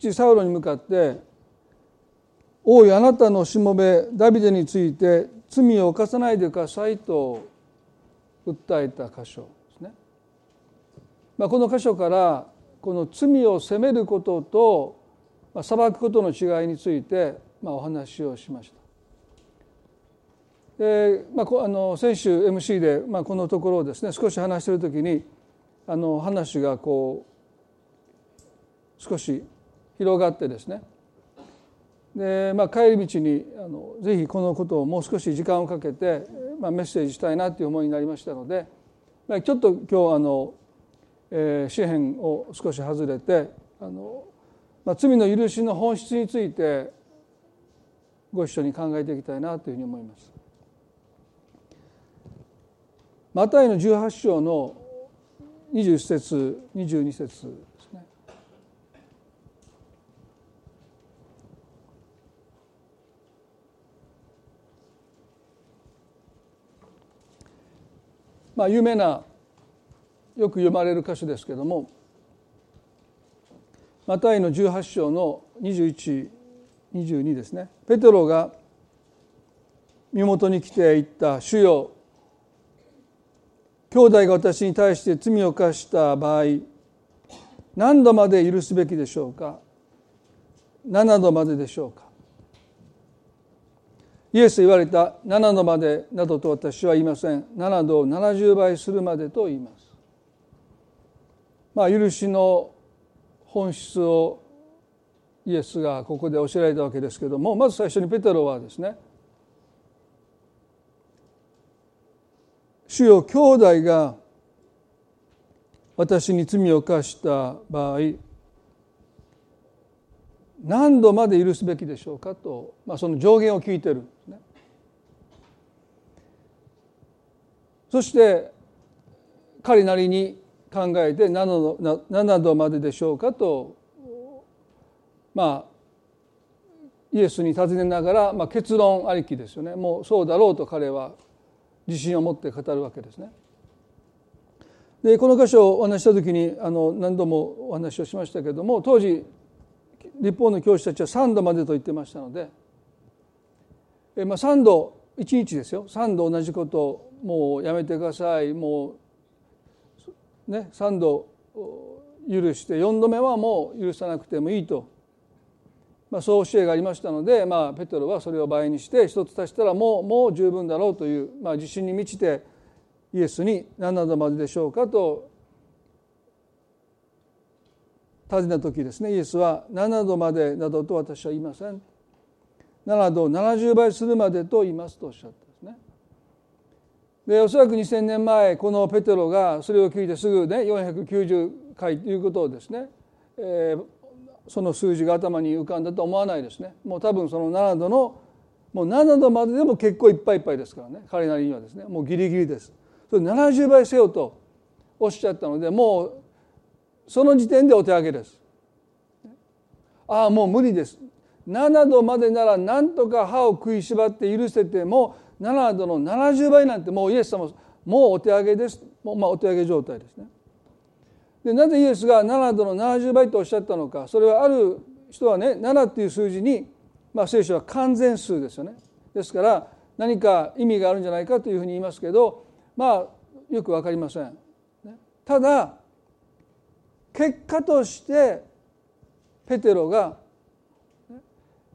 父サウロに向かって「王いあなたのしもべダビデについて罪を犯さないでください」と訴えた箇所ですね。まあ、この箇所からこの罪を責めることと裁くことの違いについてまあお話をしました。でまあ、あの先週 MC で、まあ、このところをですね少し話している時にあの話がこう少し広がってですねで、まあ、帰り道にあのぜひこのことをもう少し時間をかけて、まあ、メッセージしたいなという思いになりましたので、まあ、ちょっと今日あの、えー、詩篇を少し外れてあの、まあ、罪の許しの本質についてご一緒に考えていきたいなというふうに思います。マタイの18章の21節22節ですね。まあ有名なよく読まれる箇所ですけどもマタイの18章の2122ですね。ペテロが身元に来ていった「主よ兄弟が私に対して罪を犯した場合何度まで許すべきでしょうか？7度まででしょうか？イエス言われた7度までなどと私は言いません。7度を70倍するまでと言います。まあ許しの本質をイエスがここで教えられたわけですけどもまず最初にペテロはですね主よ兄弟が私に罪を犯した場合何度まで許すべきでしょうかと、まあ、その上限を聞いてるんですね。そして彼なりに考えて何度 ,7 度まででしょうかとまあイエスに尋ねながら、まあ、結論ありきですよねもうそうだろうと彼は自信を持って語るわけですね。でこの箇所をお話した時にあの何度もお話をしましたけれども当時立法の教師たちは3度までと言ってましたのでえ、まあ、3度1日ですよ3度同じことをもうやめてください。もうね3度許して4度目はもう許さなくてもいいと。まあ、そう教えがありましたので、まあ、ペテロはそれを倍にして一つ足したらもうもう十分だろうという、まあ、自信に満ちてイエスに何などまででしょうかと尋ねた時ですね。イエスは7度までなどと私は言いません。7度を70倍するまでと言いますとおっしゃった。で。おそらく2,000年前このペテロがそれを聞いてすぐね490回ということをですね、えー、その数字が頭に浮かんだと思わないですね。もう多分その7度のもう7度まででも結構いっぱいいっぱいですからね。彼なりにはですね。もうギリギリです。それ70倍せよとおっしゃったのでもうその時点でお手上げです。ああもう無理です。7度までなら何とか歯を食いしばって許せても7度の70倍なんてもうイエス様もうお手上げです。もうまあお手上げ状態ですね。でなぜイエスが7度の70倍とおっしゃったのか。それはある人はね7っていう数字に、まあ、聖書は完全数ですよね。ですから何か意味があるんじゃないかというふうに言いますけどまあよく分かりません。ただ結果としてペテロが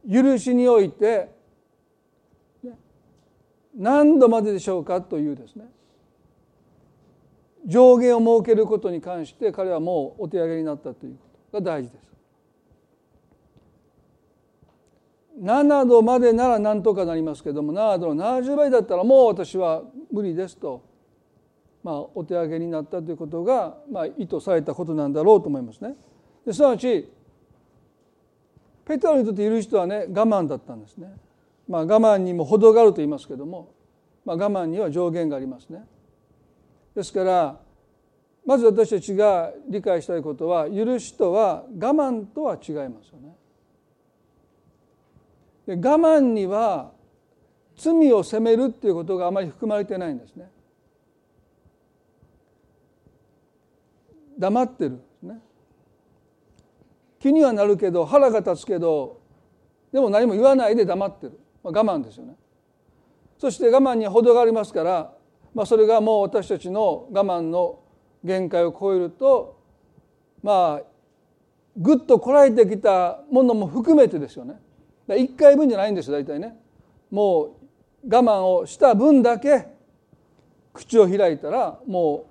許しにおいて何度まででしょうかというですね上限を設けることに関して彼はもうお手上げになったということが大事です。7度までなら何とかなりますけども7度の70倍だったらもう私は無理ですと、まあ、お手上げになったということが、まあ、意図されたことなんだろうと思いますね。ですなわちペテロにとっている人はね我慢だったんですね。まあ、我慢にも程があると言いますけども、まあ、我慢には上限がありますね。ですからまず私たちが理解したいことは許しとは我慢とは違いますよね。で我慢には罪を責めるっていうことがあまり含まれてないんですね。黙ってるね。気にはなるけど腹が立つけどでも何も言わないで黙ってる、我慢ですよね。そして我慢には程がありますから、まあ、それがもう私たちの我慢の限界を超えるとまあぐっとこらえてきたものも含めてですよね。1回分じゃないんですよ大体ね。もう我慢をした分だけ口を開いたらも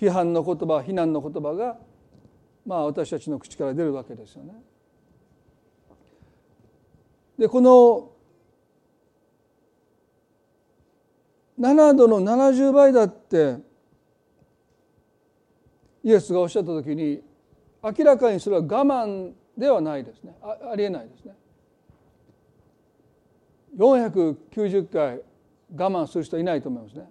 う批判の言葉非難の言葉がまあ私たちの口から出るわけですよね。でこの7度の70倍だってイエスがおっしゃった時に明らかにそれは我慢ではないですねあありえないですね。490回我慢する人いないと思いますね。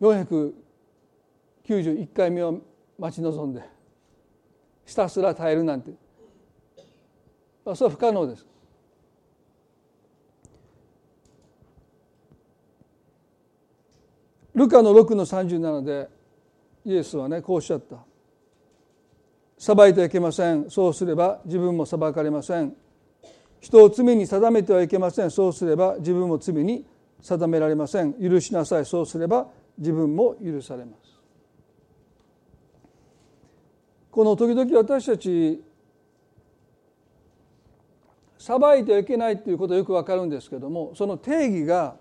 491回目を待ち望んでひたすら耐えるなんてそれは不可能です。ルカの6の37でイエスはねこうおっしゃった「裁いてはいけません。そうすれば自分も裁かれません。人を罪に定めてはいけません。そうすれば自分も罪に定められません。許しなさい。そうすれば自分も許されます。この時々私たち裁いてはいけないっていうことはよくわかるんですけどもその定義が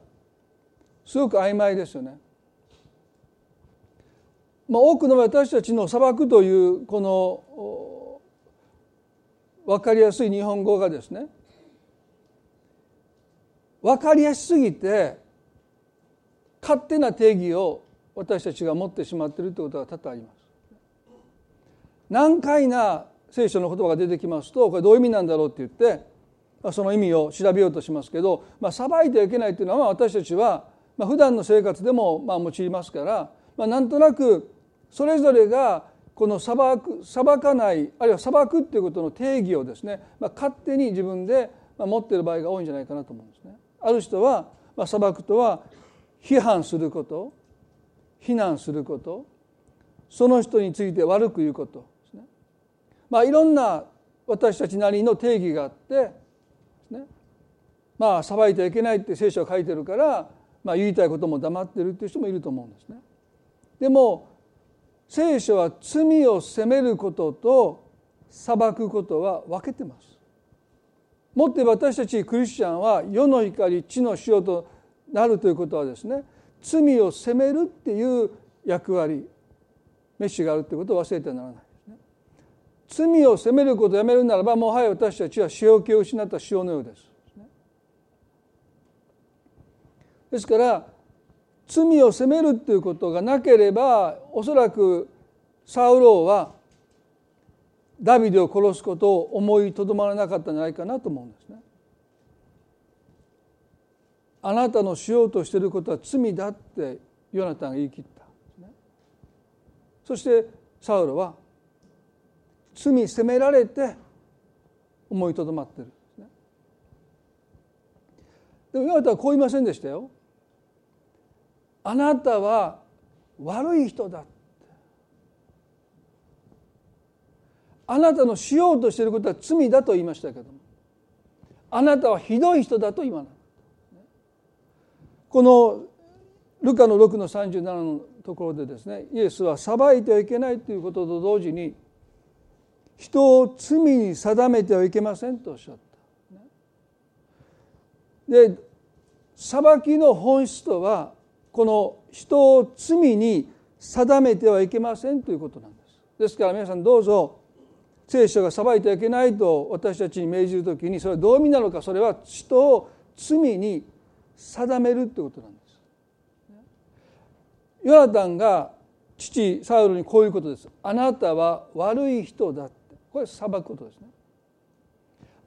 すごく曖昧ですよね。まあ、多くの私たちの裁くというこの分かりやすい日本語がですね分かりやすすぎて勝手な定義を私たちが持ってしまっているということが多々あります。難解な聖書の言葉が出てきますとこれどういう意味なんだろうって言ってその意味を調べようとしますけど、まあ、裁いてはいけないというのは私たちは、まあ、普段の生活でもまあ用いますから、まあ、なんとなくそれぞれがこの裁く裁かないあるいは裁くっていうことの定義をですね、まあ、勝手に自分で持っている場合が多いんじゃないかなと思うんですね。ある人は、まあ、裁くとは批判すること非難することその人について悪く言うことですね。まあいろんな私たちなりの定義があってですねまあ裁いてはいけないって聖書が書いてるから、まあ、言いたいことも黙ってるっていう人もいると思うんですね。でも聖書は罪を責めることと裁くことは分けてます。もって私たちクリスチャンは世の光地の塩となるということはですね罪を責めるっていう役割メッシュがあるということを忘れてはならないですね。罪を責めることをやめるならばもはや私たちは塩気を失った塩のようです。ですから罪を責めるということがなければおそらくサウローはダビデを殺すことを思いとどまらなかったんじゃないかなと思うんですね。あなたのしようとしていることは罪だってヨナタンが言い切った、そしてサウロは罪責められて思いとどまってるでもヨナタンはこう言いませんでしたよ。あなたは悪い人だあなたのしようとしていることは罪だと言いましたけども。あなたはひどい人だと言わないこのルカの6の37のところでですねイエスは裁いてはいけないということと同時に人を罪に定めてはいけませんとおっしゃった。で裁きの本質とはこの人を罪に定めてはいけませんということなんです。ですから皆さんどうぞ聖書が裁いてはいけないと私たちに命じる時にそれはどういう意味なのかそれは人を罪に定めるということなんです。ヨナタンが父サウルにこういうことです。あなたは悪い人だってこれ裁くことですね。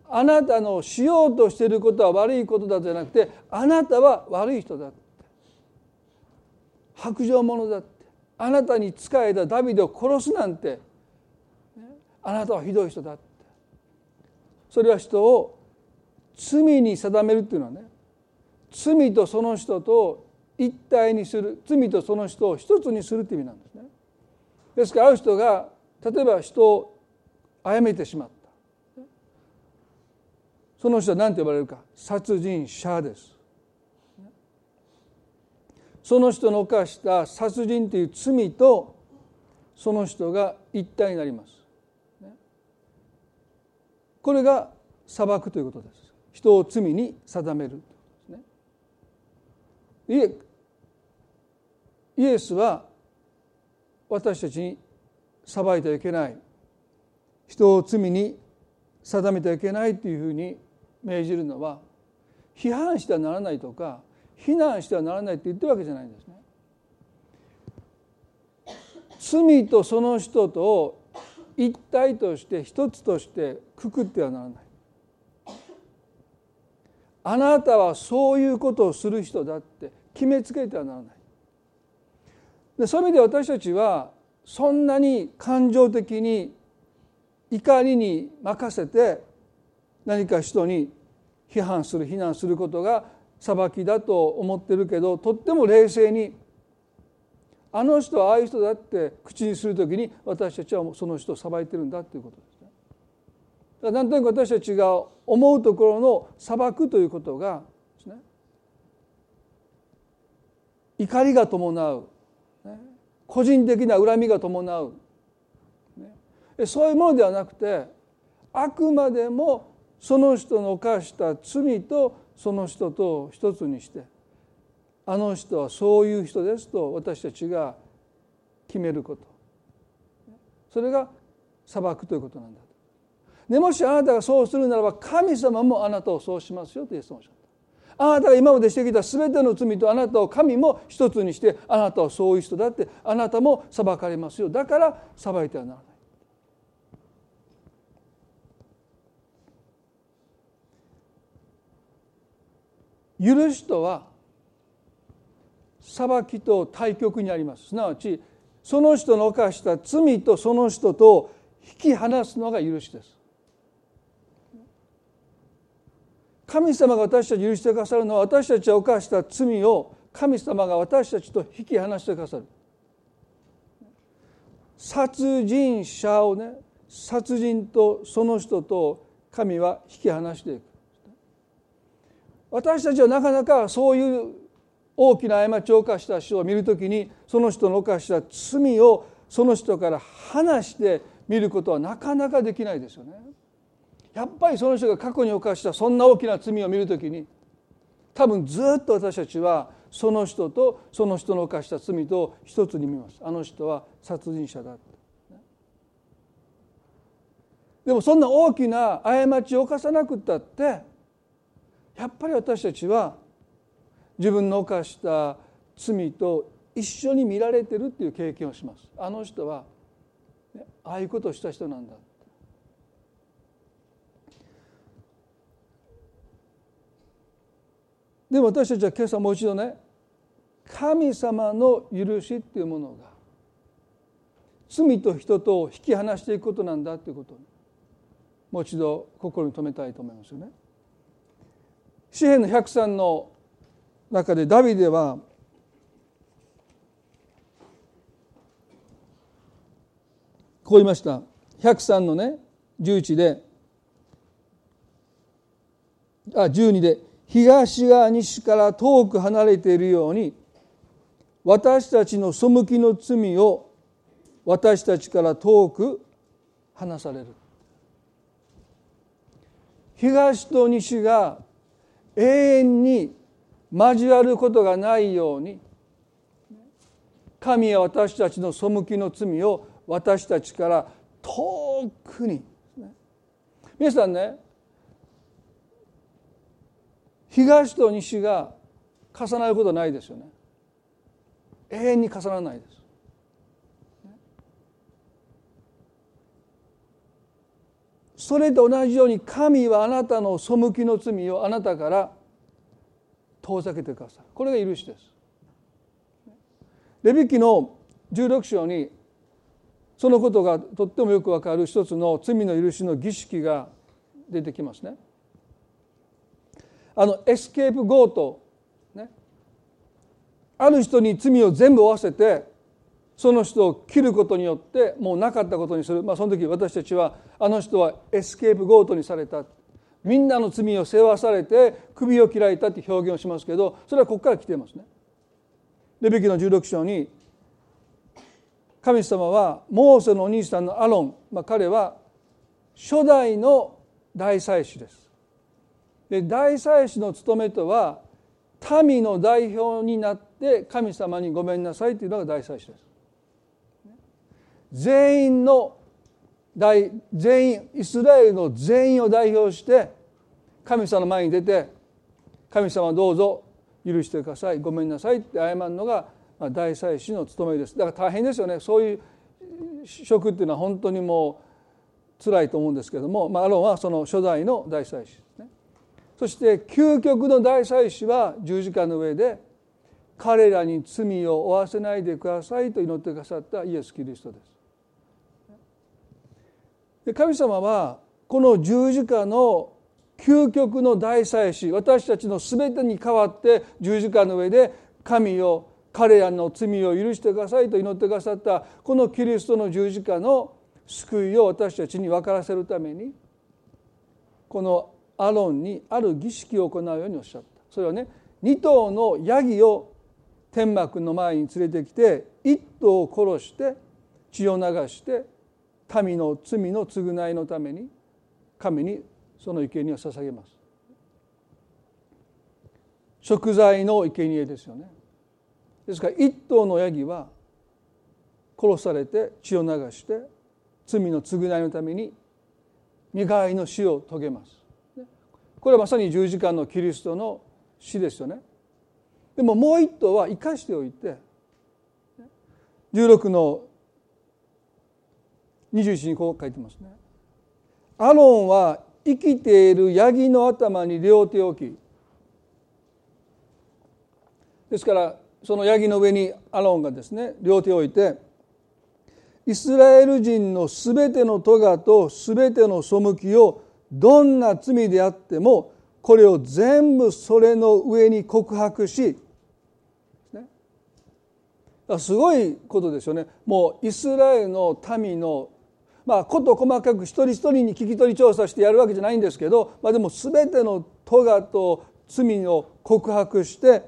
あなたのしようとしていることは悪いことだじゃなくてあなたは悪い人だって白状者だって。あなたに仕えたダビデを殺すなんて。あなたはひどい人だって。それは人を罪に定めるっていうのはね。罪とその人と一体にする。罪とその人を一つにするっていう意味なんですね。ですからある人が例えば人を殺めてしまった。その人は何て呼ばれるか。殺人者です。その人の犯した殺人という罪とその人が一体になります。これが裁くということです。人を罪に定める。いえイエスは私たちに裁いてはいけない。人を罪に定めてはいけないというふうに命じるのは批判してはならないとか非難してはならないって言ってるわけじゃないんですね。罪とその人と一体として一つとしてくくってはならない。あなたはそういうことをする人だって決めつけてはならない。でそういう意味で私たちはそんなに感情的に怒りに任せて何か人に批判する非難することが裁きだと思ってるけどとっても冷静にあの人はああいう人だって口にする時に私たちはその人を裁いてるんだということですね。だなんとなく私たちが思うところの裁くということがですね。怒りが伴う個人的な恨みが伴うそういうものではなくてあくまでもその人の犯した罪とその人と一つにしてあの人はそういう人ですと私たちが決めること。それが裁くということなんだでもしあなたがそうするならば神様もあなたをそうしますよとイエス様おっしゃった。あなたが今までしてきた全ての罪とあなたを神も一つにしてあなたはそういう人だってあなたも裁かれますよ。だから裁いてはならない。許しとは裁きと対極にあります。すなわちその人の犯した罪とその人と引き離すのが許しです。神様が私たち許してくださるのは私たちが犯した罪を神様が私たちと引き離してくださる。殺人者をね殺人とその人と神は引き離していく。私たちはなかなかそういう大きな過ちを犯した人を見るときにその人の犯した罪をその人から離して見ることはなかなかできないですよね。やっぱりその人が過去に犯したそんな大きな罪を見るときに多分ずっと私たちはその人とその人の犯した罪と一つに見ます。あの人は殺人者だ。でもそんな大きな過ちを犯さなくったってやっぱり私たちは自分の犯した罪と一緒に見られてるっていう経験をしますあの人は、ああいうことをした人なんだでも私たちは今朝もう一度ね神様の許しっていうものが罪と人とを引き離していくことなんだということをもう一度心に留めたいと思いますよね。詩篇の103の中でダビデはこう言いました。103のね11であ12で東側西から遠く離れているように私たちの背きの罪を私たちから遠く離される。東と西が永遠に交わることがないように神は私たちの背きの罪を私たちから遠くに。皆さんね東と西が重なることないですよね。永遠に重ならないです。それと同じように神はあなたの背きの罪をあなたから遠ざけてくださいこれが許しです。レビキの16章にそのことがとってもよくわかる一つの罪の許しの儀式が出てきますね。あのエスケープゴート、ね、ある人に罪を全部負わせてその人を切ることによってもうなかったことにする、まあ、その時私たちはあの人はエスケープゴートにされたみんなの罪を背負わされて首を切られたって表現をしますけどそれはここから来ていますね。レビ記の16章に神様はモーセのお兄さんのアロン、まあ、彼は初代の大祭司です。で大祭司の務めとは民の代表になって神様にごめんなさいというのが大祭司です。全員の大全員イスラエルの全員を代表して神様の前に出て神様どうぞ許してください。ごめんなさいって謝るのが大祭司の務めです。だから大変ですよね。そういう職っていうのは本当にもう辛いと思うんですけども、まあ、アロンはその初代の大祭司ですね。そして究極の大祭司は十字架の上で彼らに罪を負わせないでくださいと祈ってくださったイエス・キリストです。で神様はこの十字架の究極の大祭司私たちの全てに代わって十字架の上で神を彼らの罪を許してくださいと祈ってくださったこのキリストの十字架の救いを私たちに分からせるためにこのアロンにある儀式を行うようにおっしゃった。それはね2頭のヤギを天幕の前に連れてきて1頭を殺して血を流して民の罪の償いのために神にその生贄を捧げます。食材の生贄ですよね。ですから一頭のヤギは殺されて血を流して罪の償いのために身代わりの死を遂げます。これはまさに十字架のキリストの死ですよね。でももう一頭は生かしておいて16の21にこう書いてますね。アロンは生きているヤギの頭に両手を置き。ですからそのヤギの上にアロンがですね両手を置いてイスラエル人のすべての咎とすべての背きをどんな罪であってもこれを全部それの上に告白しすごいことですよね。もうイスラエルの民のまあ事細かく一人一人に聞き取り調査してやるわけじゃないんですけど、まあ、でも全ての咎と罪を告白して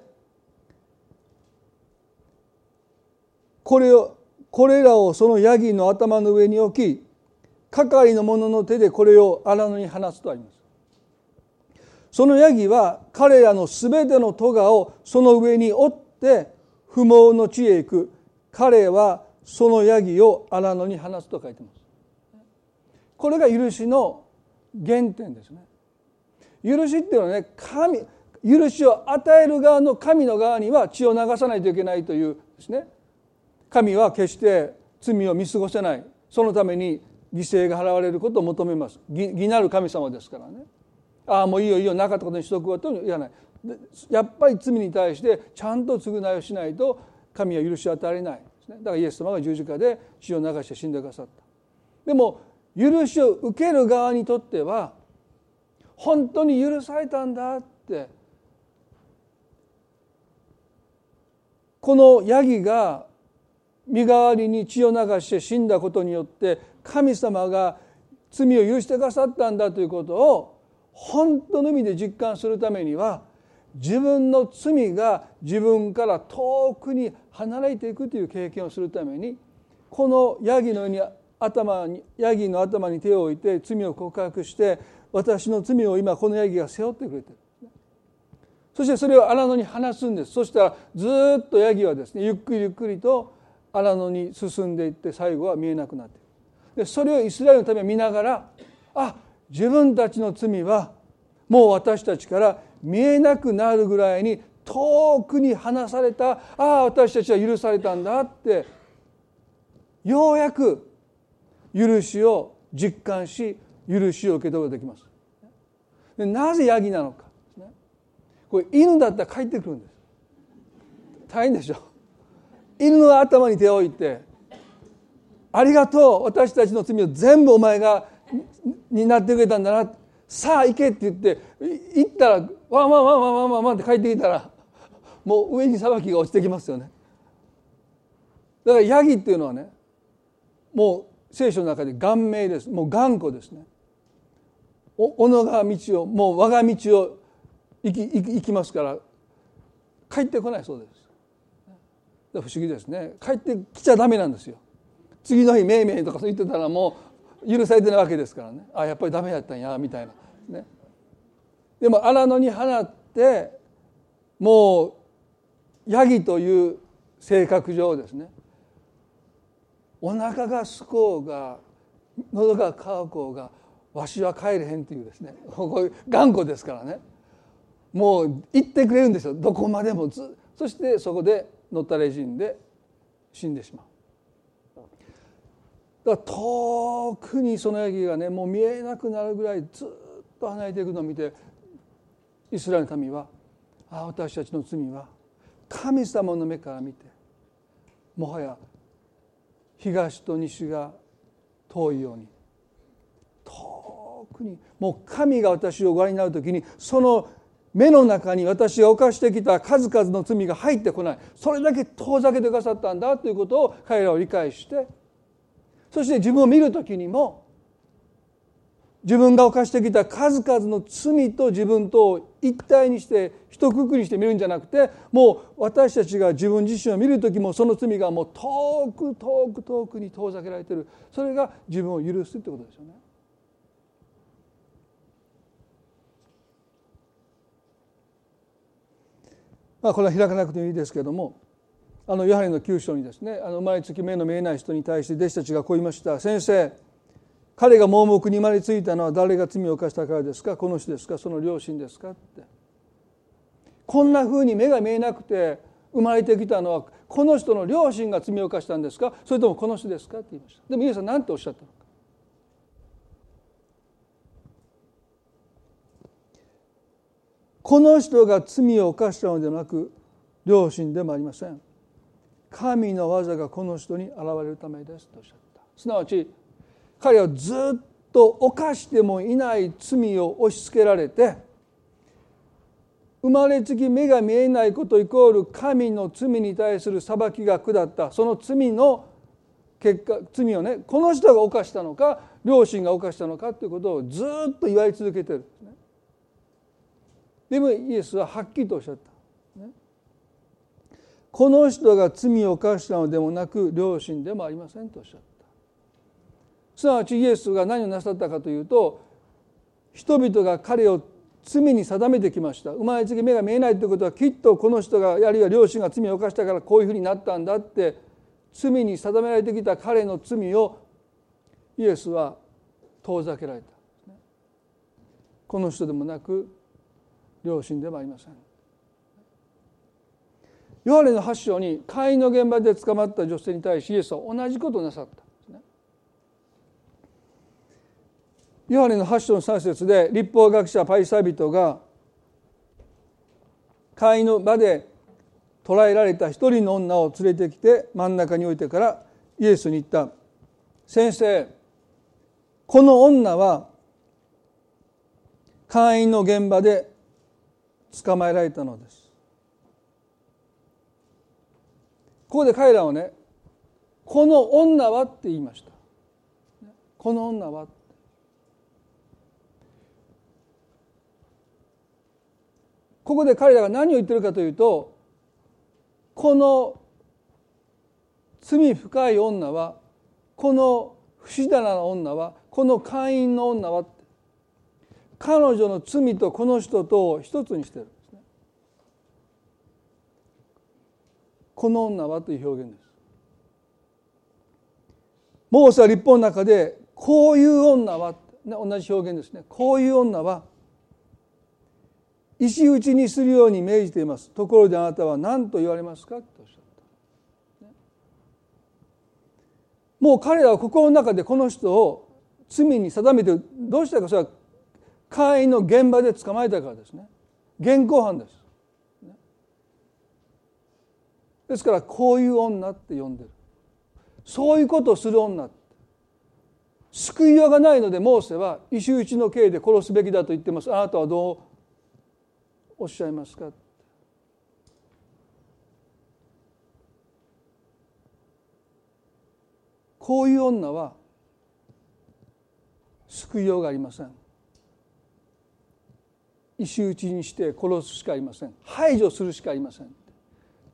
これをこれらをそのヤギの頭の上に置き係の者の手でこれを荒野に放つとあります。そのヤギは彼らのすべての咎をその上に追って不毛の地へ行く彼はそのヤギを荒野に放つと書いてます。これが許しの原点ですね。許しっていうのはね神許しを与える側の神の側には血を流さないといけないというですね。神は決して罪を見過ごせない。そのために犠牲が払われることを求めます。義なる神様ですからね。ああもういいよいいよなかったことにしとくわと言わない。やっぱり罪に対してちゃんと償いをしないと神は許しを与えないですね。だからイエス様が十字架で血を流して死んでくださった。でも許しを受ける側にとっては本当に許されたんだってこのヤギが身代わりに血を流して死んだことによって神様が罪を許してくださったんだということを本当の意味で実感するためには自分の罪が自分から遠くに離れていくという経験をするためにこのヤギのように頭にヤギの頭に手を置いて罪を告白して私の罪を今このヤギが背負ってくれてる。そしてそれを荒野に放すんです。そしたらずっとヤギはですねゆっくりゆっくりと荒野に進んでいって最後は見えなくなっているでそれをイスラエルのために見ながらあ自分たちの罪はもう私たちから見えなくなるぐらいに遠くに離されたああ私たちは許されたんだってようやく許しを実感し許しを受け取ることができます。でなぜヤギなのか。これ犬だったら帰ってくるんです。大変でしょ。犬の頭に手を置いてありがとう私たちの罪を全部お前がになってくれたんだな。さあ行けって言って行ったらワンワンワンワンワンワンワンって帰ってきたらもう上に裁きが落ちてきますよね。だからヤギっていうのはねもう聖書の中で顔面です。もう頑固ですね。おのが道をもう我が道を行き行き行きますから帰ってこないそうです。不思議ですね。帰ってきちゃダメなんですよ。次の日めいめいとかそう言ってたらもう許されてないわけですからね。あやっぱりダメやったんやみたいなね。でも荒野に放ってもうヤギという性格上ですね。お腹がすこうが喉が渇こうがわしは帰れへんっていうですね。頑固ですからね。もう行ってくれるんですよ。どこまでもずそしてそこで乗ったれ死んで死んでしまう。だから遠くにそのヤギがねもう見えなくなるぐらいずっと離れていくのを見てイスラエルの民はああ私たちの罪は神様の目から見てもはや東と西が遠いように遠くにもう神が私をご覧になる時にその目の中に私が犯してきた数々の罪が入ってこないそれだけ遠ざけてくださったんだということを彼らは理解してそして自分を見る時にも自分が犯してきた数々の罪と自分と一体にして一括りにして見るんじゃなくてもう私たちが自分自身を見る時もその罪がもう遠く遠く遠くに遠ざけられてるそれが自分を許すってことですよね。まあ、これは開かなくてもいいですけれどもあのヨハネの9章にですねあの生まれつき目の見えない人に対して弟子たちがこう言いました「先生彼が盲目に生まれついたのは誰が罪を犯したからですか？この人ですか？その両親ですか?」って。こんなふうに目が見えなくて生まれてきたのはこの人の両親が罪を犯したんですか？それともこの人ですか？って言いました。でもイエスは何ておっしゃったのか？この人が罪を犯したのではなく両親でもありません。神の技がこの人に現れるためですとおっしゃった。すなわち彼はずっと犯してもいない罪を押し付けられて生まれつき目が見えないことイコール神の罪に対する裁きが下ったその罪の結果罪をねこの人が犯したのか両親が犯したのかということをずっと言われ続けてるんですね。でもイエスははっきりとおっしゃった。ね、この人が罪を犯したのでもなく両親でもありませんとおっしゃった。すなわちイエスが何をなさったかというと人々が彼を罪に定めてきました。生まれつき目が見えないということはきっとこの人があるいは両親が罪を犯したからこういうふうになったんだって罪に定められてきた彼の罪をイエスは遠ざけられた。この人でもなく両親でもありません。ヨハネの8章に会員の現場で捕まった女性に対しイエスは同じことをなさった。ヨハネの8章の3節で立法学者パイサビトが会員の場で捕らえられた一人の女を連れてきて真ん中に置いてからイエスに言った「先生この女は会員の現場で捕まえられたのです」ここで彼らはね「この女は」って言いました。この女はここで彼らが何を言ってるかというとこの罪深い女はこの不死だな女はこの会員の女は彼女の罪とこの人とを一つにしてるんですね。この女はという表現です。モーセは立法の中でこういう女は同じ表現ですねこういう女は石打ちにするように命じています。ところであなたは何と言われますか？とおっしゃった。もう彼らは心の中でこの人を罪に定めてどうしたか？それは会員の現場で捕まえたからですね。現行犯です。ですからこういう女って呼んでる。そういうことをする女救いようがないのでモーセは石打ちの刑で殺すべきだと言ってます。あなたはどうおっしゃいますか？こういう女は救いようがありません。石打ちにして殺すしかありません。排除するしかありません。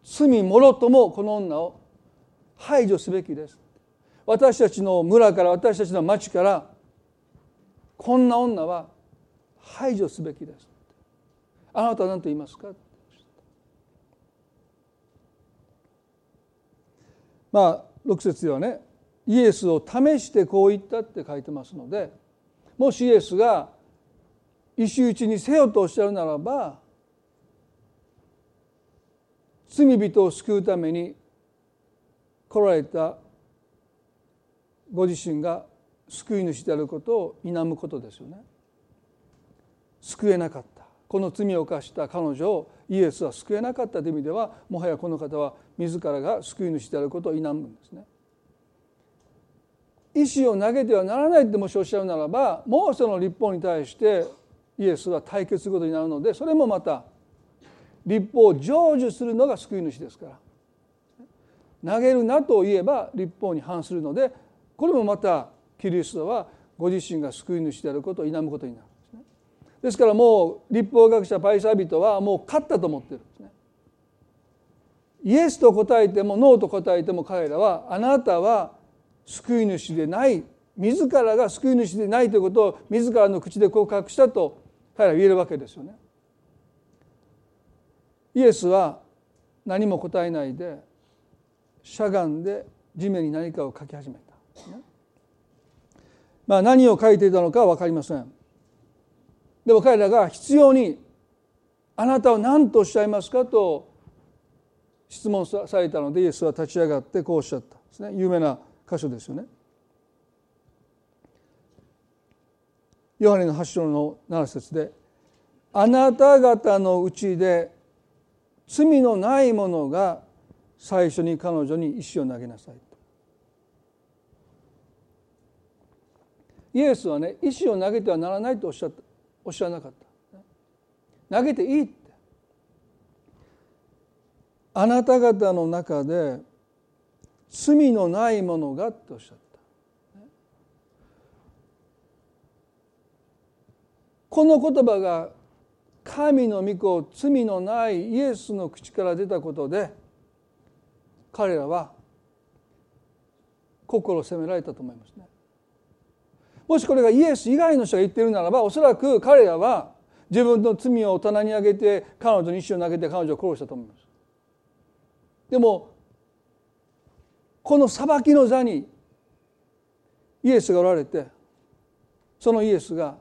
罪もろともこの女を排除すべきです。私たちの村から私たちの町からこんな女は排除すべきです。あなたは何と言いますか？まあ6節ではねイエスを試してこう言ったって書いてますのでもしイエスが石打ちにせよとおっしゃるならば罪人を救うために来られたご自身が救い主であることを否むことですよね。救えなかったこの罪を犯した彼女をイエスは救えなかったという意味ではもはやこの方は自らが救い主であることを否むんですね。石を投げてはならないってもしおっしゃるならばモーセの立法に対してイエスは対決することになるのでそれもまた立法を成就するのが救い主ですから投げるなと言えば立法に反するのでこれもまたキリストはご自身が救い主であることを否むことになるですからもう立法学者パイサー人はもう勝ったと思ってるんですねイエスと答えてもノーと答えても彼らはあなたは救い主でない自らが救い主でないということを自らの口で告白したと彼らは言えるわけですよね。イエスは何も答えないでしゃがんで地面に何かを書き始めた。まあ何を書いていたのかは分かりません。でも彼らが必要に「あなたは何とおっしゃいますか?」と質問されたのでイエスは立ち上がってこうおっしゃったですね有名な箇所ですよね。ヨハネの8章の7節で「あなた方のうちで罪のない者が最初に彼女に石を投げなさい」イエスはね石を投げてはならないとおっしゃったおっしゃらなかった。投げていいって。あなた方の中で罪のないものがっておっしゃった。この言葉が神の御子罪のないイエスの口から出たことで彼らは心を責められたと思いますね。もしこれがイエス以外の人が言ってるならばおそらく彼らは自分の罪を棚に上げて彼女に石を投げて彼女を殺したと思います。でもこの裁きの座にイエスがおられてそのイエスが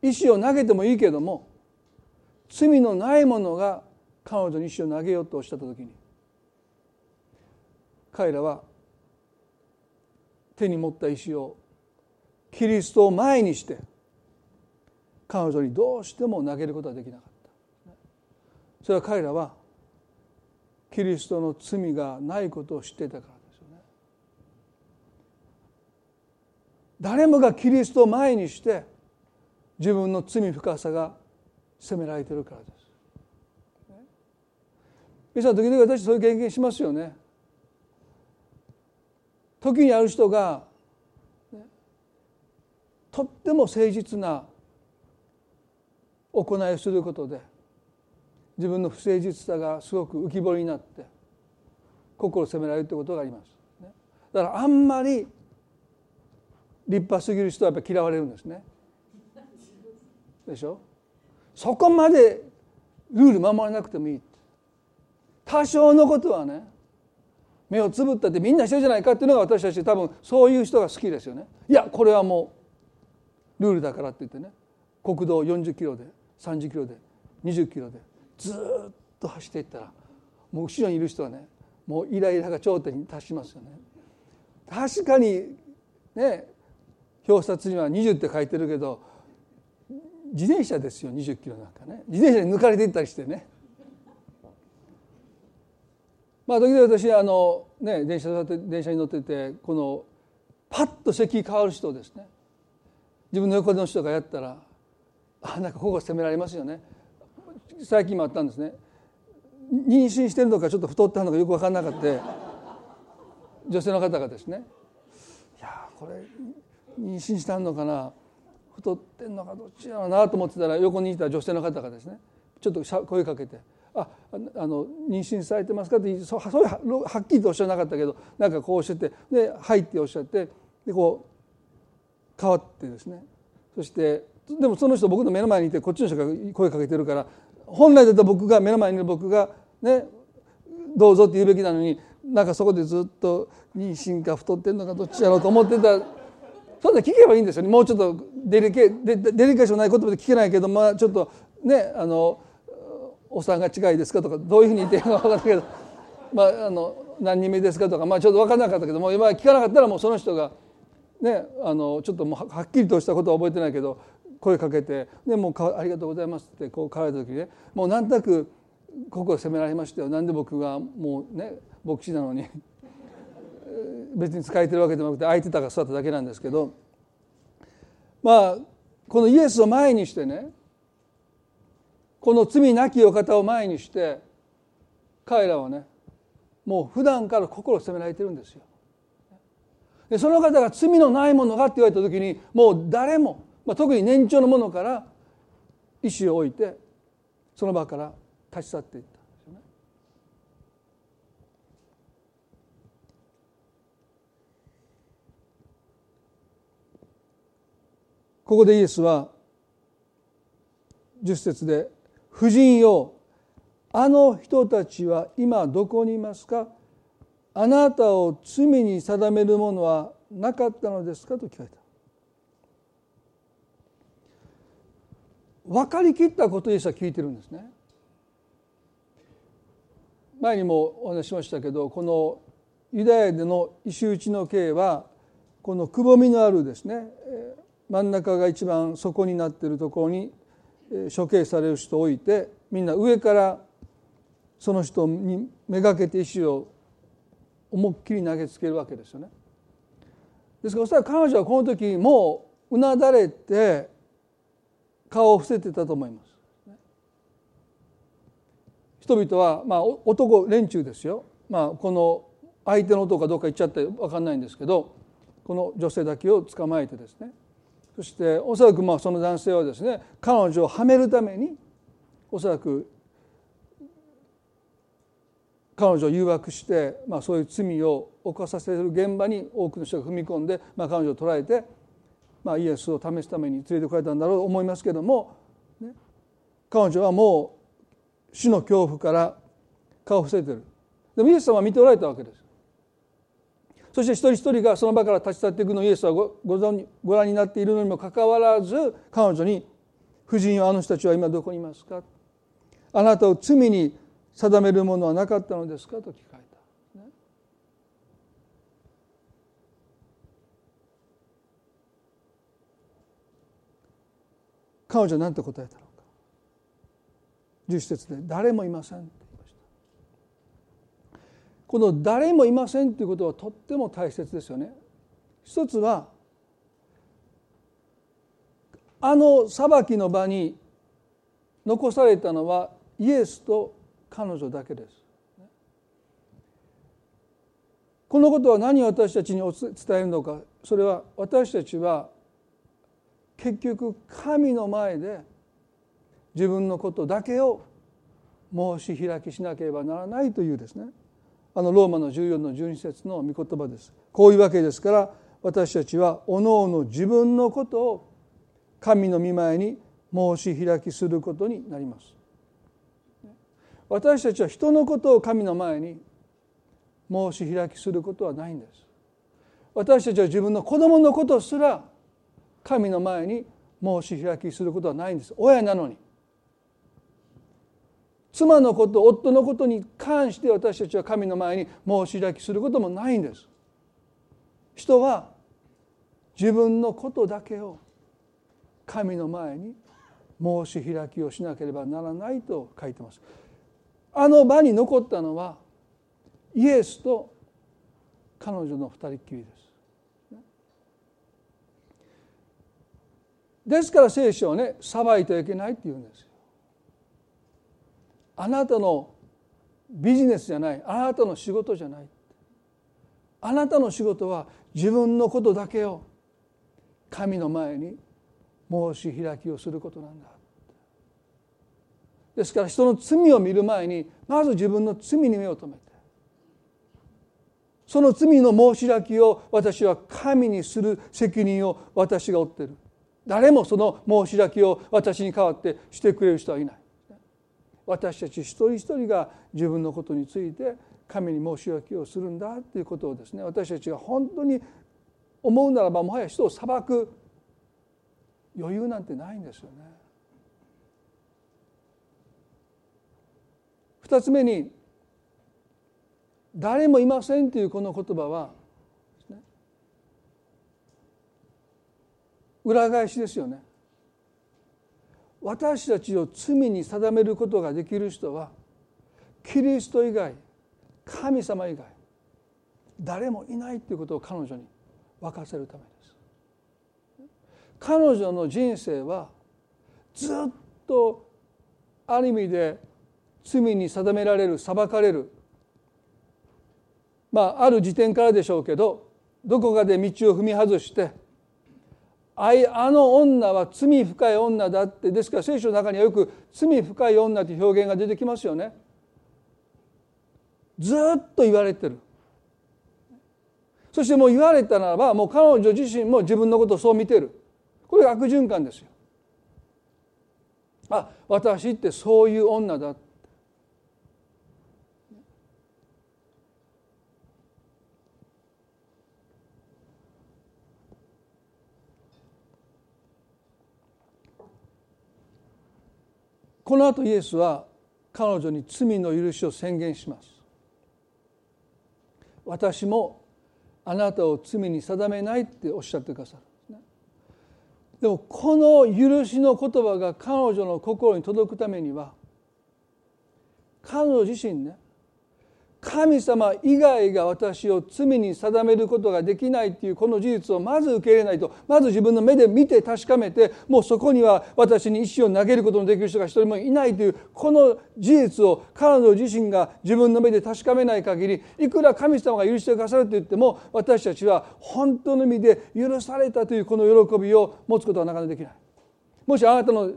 石を投げてもいいけども罪のない者が彼女に石を投げようとおっしゃった時に彼らは手に持った石をキリストを前にして彼女にどうしても投げることはできなかったそれは彼らはキリストの罪がないことを知っていたからですよね誰もがキリストを前にして自分の罪深さが責められてるからです。皆さん時々私そういう経験しますよね。時にある人が、とっても誠実な行いをすることで自分の不誠実さがすごく浮き彫りになって心を責められるということがあります。だからあんまり立派すぎる人はやっぱ嫌われるんですね。でしょ？そこまでルール守らなくてもいい多少のことはね目をつぶったってみんなしてるじゃないかっていうのが私たち多分そういう人が好きですよねいやこれはもうルールだからって言ってね。国道40キロで30キロで20キロでずっと走っていったらもう後ろにいる人はねもうイライラが頂点に達しますよね。確かにね表札には20って書いてるけど自転車ですよ20キロなんかね。自転車に抜かれていったりしてね。まあ時々私あのね電車電車に乗っててこのパッと席変わる人ですね。自分の横の人がやったらあなんかここ責められますよね。最近もあったんですね。妊娠してるのかちょっと太ってはるのかよく分かんなかった。女性の方がですね。いやこれ妊娠したのかな。太ってんのかどっちやろうなと思ってたら横にいた女性の方がですねちょっと声かけて「ああの妊娠されてますか?」ってそうそうはっきりとおっしゃらなかったけどなんかこうおっしゃってで「はい」っておっしゃってでこう変わってですね。そしてでもその人僕の目の前にいてこっちの人が声かけてるから本来だったら僕が目の前にいる僕がねどうぞって言うべきなのになんかそこでずっと妊娠か太ってんのかどっちやろうと思ってた。そんな聞けばいいんですよね。もうちょっとデリケデデリカションない言葉で聞けないけどまあちょっとねあのお産が近いですかとかどういうふうに言ってるか分からないけど、まあ、あの何人目ですかとか、まあ、ちょっと分からなかったけども今聞かなかったらもうその人が、ね、あのちょっともうはっきりとしたことは覚えてないけど声かけて「でもうありがとうございます」ってこう帰られた時ねもう何となくここを責められましたよなんで僕がもうね牧師なのに 別に使えてるわけでもなくて空いてたか座っただけなんですけどまあこのイエスを前にしてねこの罪なきお方を前にして彼らはねもう普段から心を責められてるんですよ。でその方が罪のないものがって言われた時にもう誰も、まあ、特に年長の者から意思を置いてその場から立ち去っていったんですよね。ここでイエスは10節で「婦人よあの人たちは今どこにいますか？あなたを罪に定めるものはなかったのですか?」と聞かれた。分かりきったことをイエスは聞いてるんですね。前にもお話ししましたけどこのユダヤでの石打ちの刑はこのくぼみのあるですね真ん中が一番底になっているところに処刑される人を置いてみんな上からその人にめがけて石を思いっきり投げつけるわけですよね。ですからおそらく彼女はこの時もううなだれて顔を伏せてたと思います。人々はまあ男連中ですよ、まあ、この相手の男がどっか行っちゃって分かんないんですけどこの女性だけを捕まえてですねそしておそらくまあその男性はですね彼女をはめるためにおそらく彼女を誘惑して、まあ、そういう罪を犯させる現場に多くの人が踏み込んで、まあ、彼女を捕らえて、まあ、イエスを試すために連れてこられたんだろうと思いますけども、ね、彼女はもう死の恐怖から顔を伏せてるでもイエス様は見ておられたわけですそして一人一人がその場から立ち去っていくのをイエスはごご存ご覧になっているのにもかかわらず彼女に「夫人はあの人たちは今どこにいますか?」「あなたを罪に定めるものはなかったのですか?」と聞かれた。ね、彼女は何て答えたのか？十節で「誰もいません」この誰もいませんということはとっても大切ですよね。一つはあの裁きの場に残されたのはイエスと彼女だけです。このことは何を私たちに伝えるのか。それは私たちは結局神の前で自分のことだけを申し開きしなければならないというですね。あのローマの14の12節の御言葉です。こういうわけですから私たちはおのおの自分のことを神の御前に申し開きすることになります。私たちは人のことを神の前に申し開きすることはないんです。私たちは自分の子供のことすら神の前に申し開きすることはないんです。親なのに。妻のこと夫のことに関して私たちは神の前に申し開きすることもないんです。人は自分のことだけを神の前に申し開きをしなければならないと書いてます。あの場に残ったのはイエスと彼女の二人きりです。ですから聖書はね裁いてはいけないって言うんですよ。あなたのビジネスじゃないあなたの仕事じゃない。あなたの仕事は自分のことだけを神の前に申し開きをすることなんだ。ですから人の罪を見る前にまず自分の罪に目を留めてその罪の申し開きを私は神にする責任を私が負っている誰もその申し開きを私に代わってしてくれる人はいない私たち一人一人が自分のことについて神に申し訳をするんだということをですね私たちが本当に思うならばもはや人を裁く余裕なんてないんですよね。二つ目に「誰もいません」というこの言葉は裏返しですよね。私たちを罪に定めることができる人はキリスト以外神様以外誰もいないということを彼女に分かせるためです彼女の人生はずっとある意味で罪に定められる裁かれる。まあある時点からでしょうけどどこかで道を踏み外してああの女は罪深い女だって。ですから聖書の中にはよく罪深い女という表現が出てきますよね。ずっと言われてる。そしてもう言われたならばもう彼女自身も自分のことをそう見てる。これが悪循環ですよ。あ私ってそういう女だこの後イエスは彼女に罪の許しを宣言します。私もあなたを罪に定めないっておっしゃってくださる。でもこの許しの言葉が彼女の心に届くためには彼女自身ね神様以外が私を罪に定めることができないっていうこの事実をまず受け入れないとまず自分の目で見て確かめてもうそこには私に意思を投げることのできる人が一人もいないというこの事実を彼女自身が自分の目で確かめない限りいくら神様が許してくださると言っても私たちは本当の意味で許されたというこの喜びを持つことはなかなかできない。もしあなたの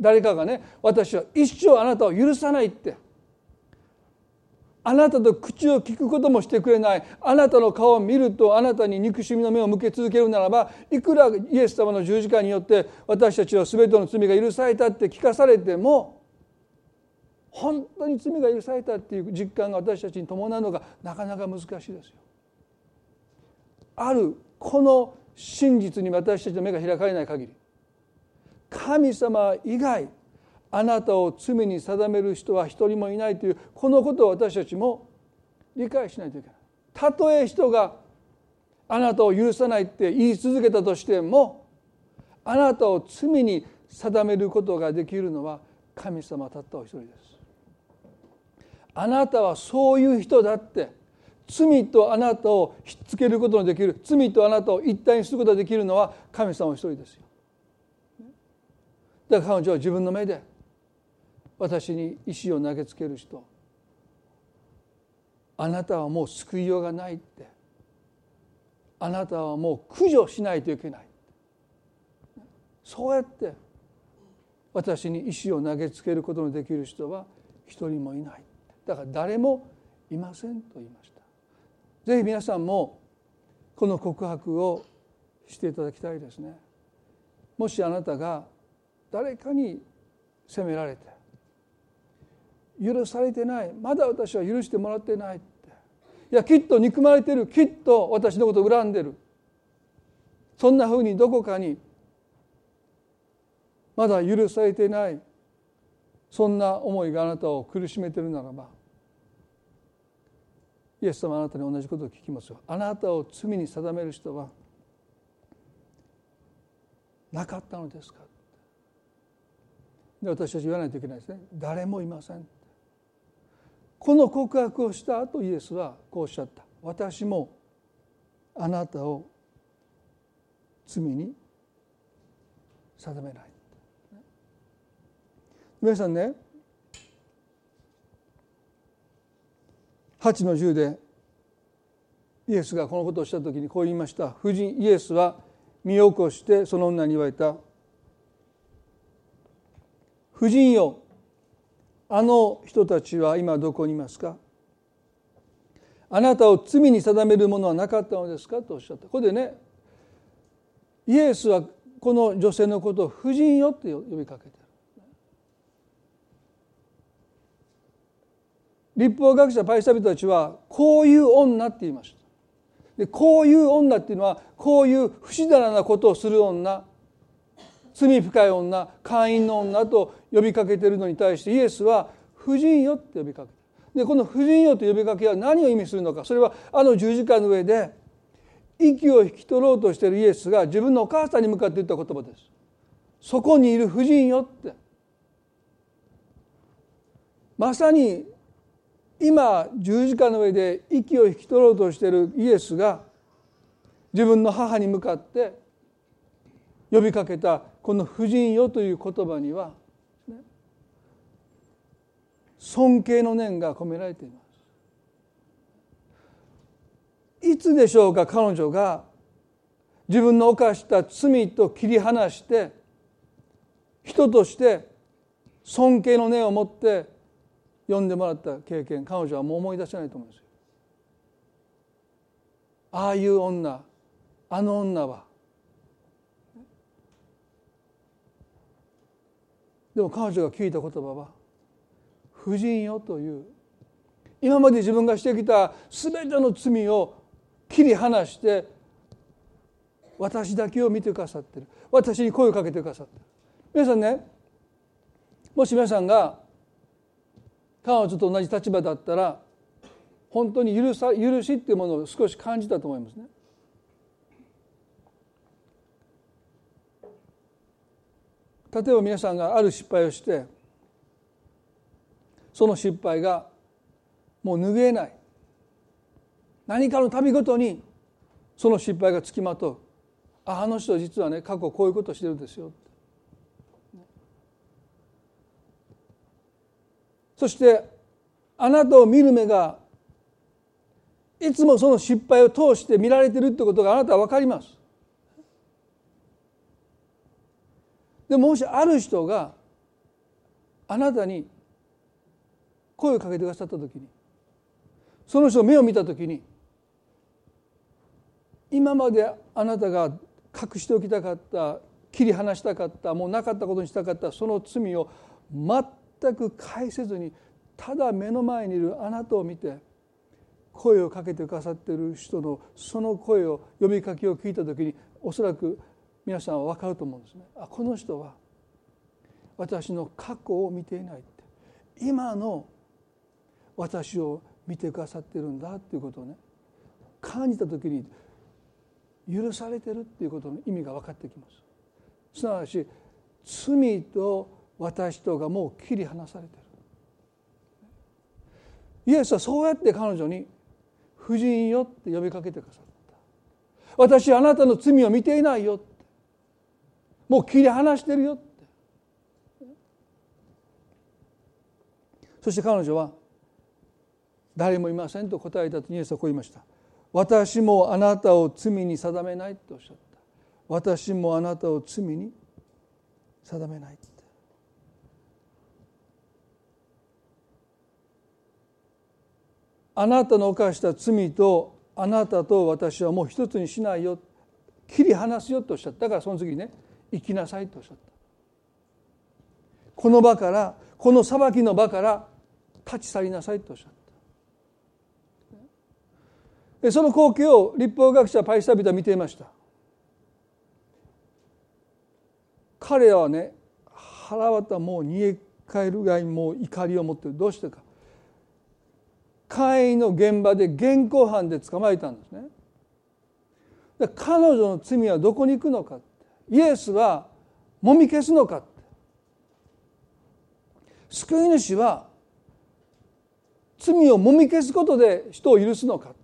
誰かがね私は一生あなたを許さないってあなたと口を聞くこともしてくれないあなたの顔を見るとあなたに憎しみの目を向け続けるならばいくらイエス様の十字架によって私たちは全ての罪が許されたって聞かされても本当に罪が許されたっていう実感が私たちに伴うのがなかなか難しいですよ。あるこの真実に私たちの目が開かれない限り神様以外あなたを罪に定める人は一人もいないというこのことを私たちも理解しないといけない。たとえ人があなたを許さないって言い続けたとしてもあなたを罪に定めることができるのは神様たったお一人です。あなたはそういう人だって罪とあなたをひっつけることのできる罪とあなたを一体にすることができるのは神様お一人ですよ。だから彼女は自分の目で私に石を投げつける人。あなたはもう救いようがないって。あなたはもう駆除しないといけないそうやって私に石を投げつけることのできる人は一人もいない。だから誰もいませんと言いました。ぜひ皆さんもこの告白をしていただきたいですね。もしあなたが誰かに責められて許されてない。まだ私は許してもらってないって。いやきっと憎まれてる。きっと私のこと恨んでる。そんなふうにどこかにまだ許されてない。そんな思いがあなたを苦しめてるならばイエス様あなたに同じことを聞きますよ。あなたを罪に定める人はなかったのですか？で私たち言わないといけないですね。誰もいません。この告白をした後イエスはこうおっしゃった。私もあなたを罪に定めない。皆さんね8の10でイエスがこのことをした時にこう言いました。夫人イエスは身を起こしてその女に言われた「夫人よあの人たちは今どこにいますか？あなたを罪に定めるものはなかったのですか?」とおっしゃったここでねイエスはこの女性のことを「夫人よ」って呼びかけてる。立法学者パイスタ人たちはこういう女って言いました。でこういう女っていうのはこういう不自然なことをする女罪深い女会員の女と呼びかけているのに対してイエスは「婦人よ」って呼びかけでこの「婦人よ」と呼びかけは何を意味するのかそれはあの十字架の上で息を引き取ろうとしているイエスが自分のお母さんに向かって言った言葉です。そこにいる婦人よってまさに今十字架の上で息を引き取ろうとしているイエスが自分の母に向かって呼びかけたこの「婦人よ」という言葉には尊敬の念が込められています。いつでしょうか彼女が自分の犯した罪と切り離して人として尊敬の念を持って呼んでもらった経験彼女はもう思い出せないと思うんですよ。ああいう女あの女はでも彼女が聞いた言葉は「婦人よ」という今まで自分がしてきた全ての罪を切り離して私だけを見てくださってる私に声をかけてくださってる皆さんねもし皆さんが彼女と同じ立場だったら本当に許さ許しっていうものを少し感じたと思いますね。例えば皆さんがある失敗をしてその失敗がもう拭えない。何かの度ごとにその失敗がつきまとう。ああの人実はね過去こういうことしてるんですよそしてあなたを見る目がいつもその失敗を通して見られてるってことがあなたは分かります。でもしある人があなたに声をかけてくださった時にその人の目を見た時に今まであなたが隠しておきたかった切り離したかったもうなかったことにしたかったその罪を全く返せずにただ目の前にいるあなたを見て声をかけてくださっている人のその声を呼びかけを聞いた時におそらく皆さんは分かると思うんですね。あこの人は私の過去を見ていないって今の私を見てくださってるんだっていうことをね感じた時に許されてるっていうことの意味が分かってきます。すなわち罪と私とがもう切り離されてるイエスはそうやって彼女に「婦人よ」って呼びかけてくださった私あなたの罪を見ていないよもう切り離してるよって。そして彼女は誰もいませんと答えたとイエスはこう言いました。私もあなたを罪に定めないとおっしゃった。私もあなたを罪に定めないあなたの犯した罪とあなたと私はもう一つにしないよ。切り離すよとおっしゃった。だからその次ね生きなさいとおっしゃった。この場からこの裁きの場から立ち去りなさいとおっしゃった。その光景を立法学者パイスタビタ見ていました。彼らはね腹渡もう煮え返るぐらいもう怒りを持ってる。どうしてか。会員の現場で現行犯で捕まえたんですね。で彼女の罪はどこに行くのか。イエスはもみ消すのか救い主は罪をもみ消すことで人を許すのか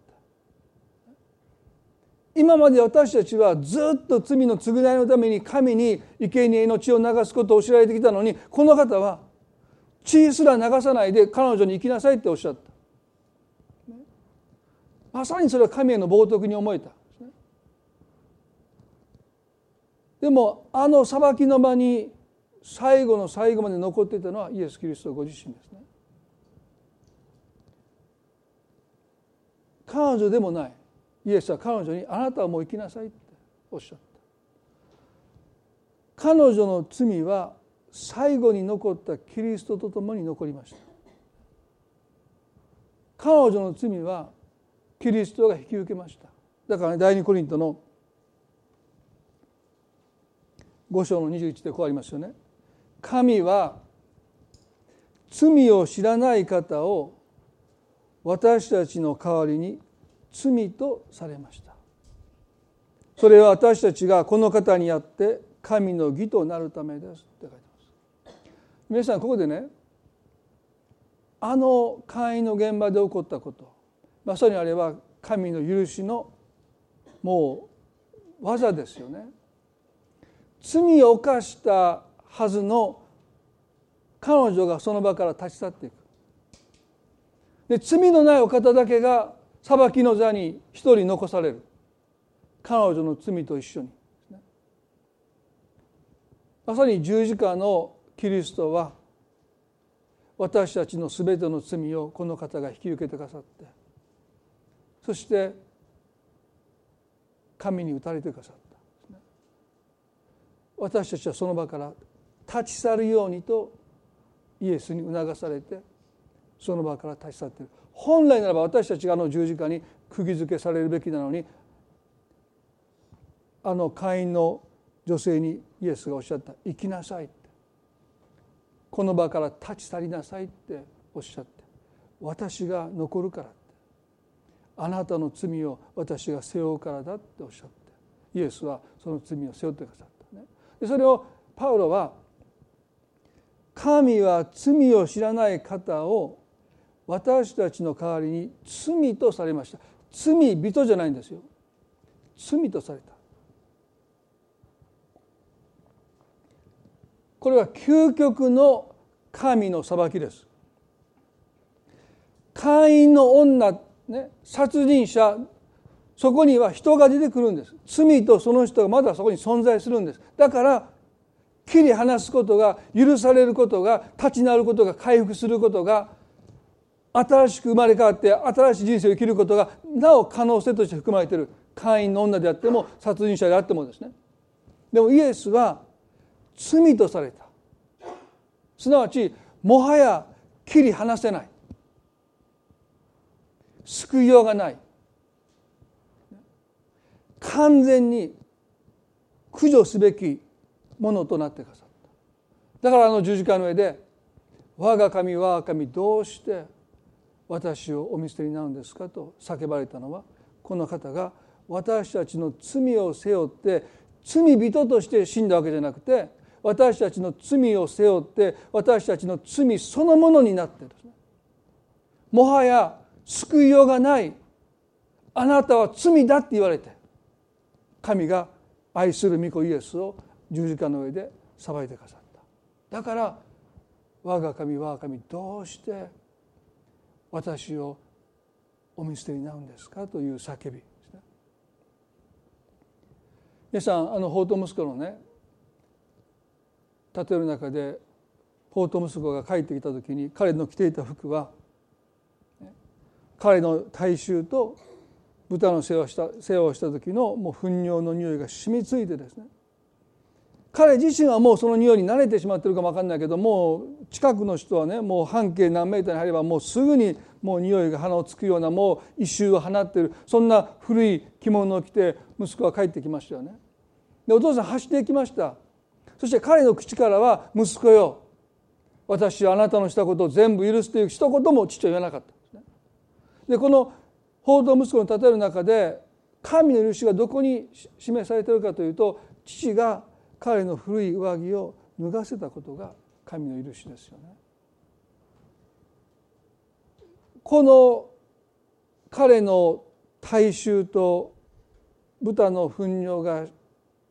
今まで私たちはずっと罪の償いのために神に生贄の血を流すことを教えられてきたのにこの方は血すら流さないで彼女に生きなさいっておっしゃった。まさにそれは神への冒涜に思えた。でもあの裁きの場に最後の最後まで残っていたのはイエス・キリストご自身ですね。彼女でもない。イエスは彼女に「あなたはもう生きなさい」っておっしゃった。彼女の罪は最後に残ったキリストと共に残りました。彼女の罪はキリストが引き受けました。だから、ね、第二コリントの5章の21でこうありますよね。神は罪を知らない方を私たちの代わりに罪とされました。それは私たちがこの方にあって神の義となるためですって書いてます。皆さんここでねあの会員の現場で起こったことまさにあれは神の許しのもう技ですよね。罪を犯したはずの彼女がその場から立ち去っていく。で罪のないお方だけが裁きの座に一人残される。彼女の罪と一緒に。まさに十字架のキリストは私たちの全ての罪をこの方が引き受けてくださってそして神に打たれてくださった。私たちはその場から立ち去るようにとイエスに促されてその場から立ち去っている。本来ならば私たちがあの十字架に釘付けされるべきなのにあの会員の女性にイエスがおっしゃった「生きなさい」って。この場から立ち去りなさいっておっしゃって。私が残るからって。あなたの罪を私が背負うからだっておっしゃって。イエスはその罪を背負ってくださった。それをパウロは神は罪を知らない方を私たちの代わりに罪とされました。罪人じゃないんですよ。罪とされた。これは究極の神の裁きです。会員の女、ね、殺人者そこには人が出てくるんです。罪とその人がまだそこに存在するんです。だから切り離すことが許されることが立ち直ることが回復することが新しく生まれ変わって新しい人生を生きることがなお可能性として含まれている。会員の女であっても殺人者であってもですね。でもイエスは罪とされた。すなわちもはや切り離せない。救いようがない。完全に駆除すべきものとなってくださった。だからあの十字架の上で「我が神我が神どうして私をお見捨てになるんですかと叫ばれたのはこの方が私たちの罪を背負って罪人として死んだわけじゃなくて私たちの罪を背負って私たちの罪そのものになってですねもはや救いようがない。あなたは罪だって言われて。神が愛する御子イエスを十字架の上で裁いてくださった。だから我が神我が神どうして私をお見捨てになるんですかという叫び。ですね皆さんあの法と息子のね例える中で法と息子が帰ってきた時に彼の着ていた服は彼の体臭と豚の世話した世話をした時のもう糞尿の匂いが染みついてですね彼自身はもうその匂いに慣れてしまってるかも分かんないけどもう近くの人はねもう半径何メートルに入ればもうすぐにもう匂いが鼻をつくようなもう異臭を放っているそんな古い着物を着て息子は帰ってきましたよね。でお父さん走っていきましたそして彼の口からは「息子よ私はあなたのしたことを全部許す」という一言も父は言わなかったんですね。でこの報道息子の例える中で神の許しがどこに示されているかというと父が彼の古い上着を脱がせたことが神の許しですよね。この彼の体臭と豚の糞尿が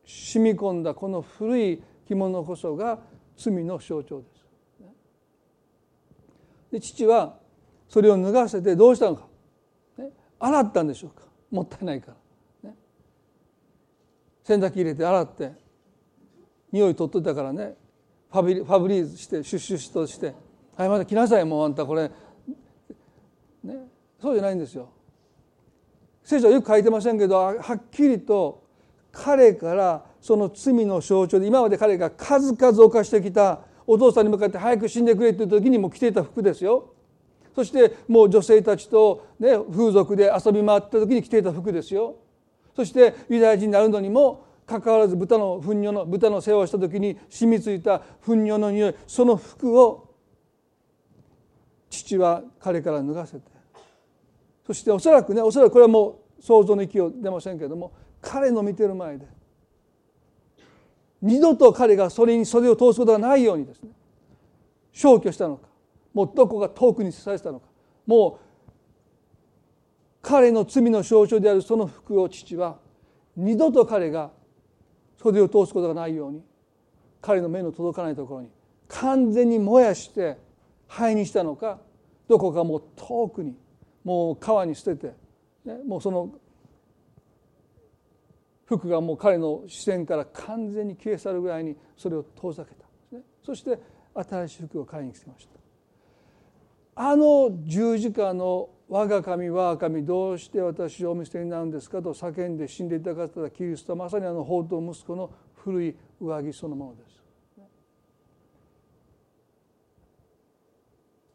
染み込んだこの古い着物こそが罪の象徴です。で父はそれを脱がせてどうしたのか、洗ったんでしょうか？もったいないから、ね、洗濯機入れて洗って匂い取っといたからね。ファブリファブリーズしてシュッシュッとして「はいまた来なさいもうあんたこれ」ね。そうじゃないんですよ。聖書はよく書いてませんけどはっきりと彼からその罪の象徴で今まで彼が数々犯してきたお父さんに向かって早く死んでくれという時にも着ていた服ですよ。そしてもう女性たちと、ね、風俗で遊び回った時に着ていた服ですよ。そしてユダヤ人になるのにもかかわらず豚の糞尿の豚の世話をした時に染みついた糞尿の匂いその服を父は彼から脱がせてそしておそらくねおそらくこれはもう想像の域を出ませんけれども彼の見てる前で二度と彼がそれに袖を通すことがないようにですね消去したのかもうどこが遠くにさせたのか。もう彼の罪の象徴であるその服を父は二度と彼が袖を通すことがないように彼の目の届かないところに完全に燃やして灰にしたのかどこかもう遠くにもう川に捨てて、ね、もうその服がもう彼の視線から完全に消え去るぐらいにそれを遠ざけた、そして新しい服を買いに来てました。あの十字架の我が神我が神どうして私をお見捨てになるんですかと叫んで死んでいただかったキリストはまさにあの宝刀息子の古い上着そのものです。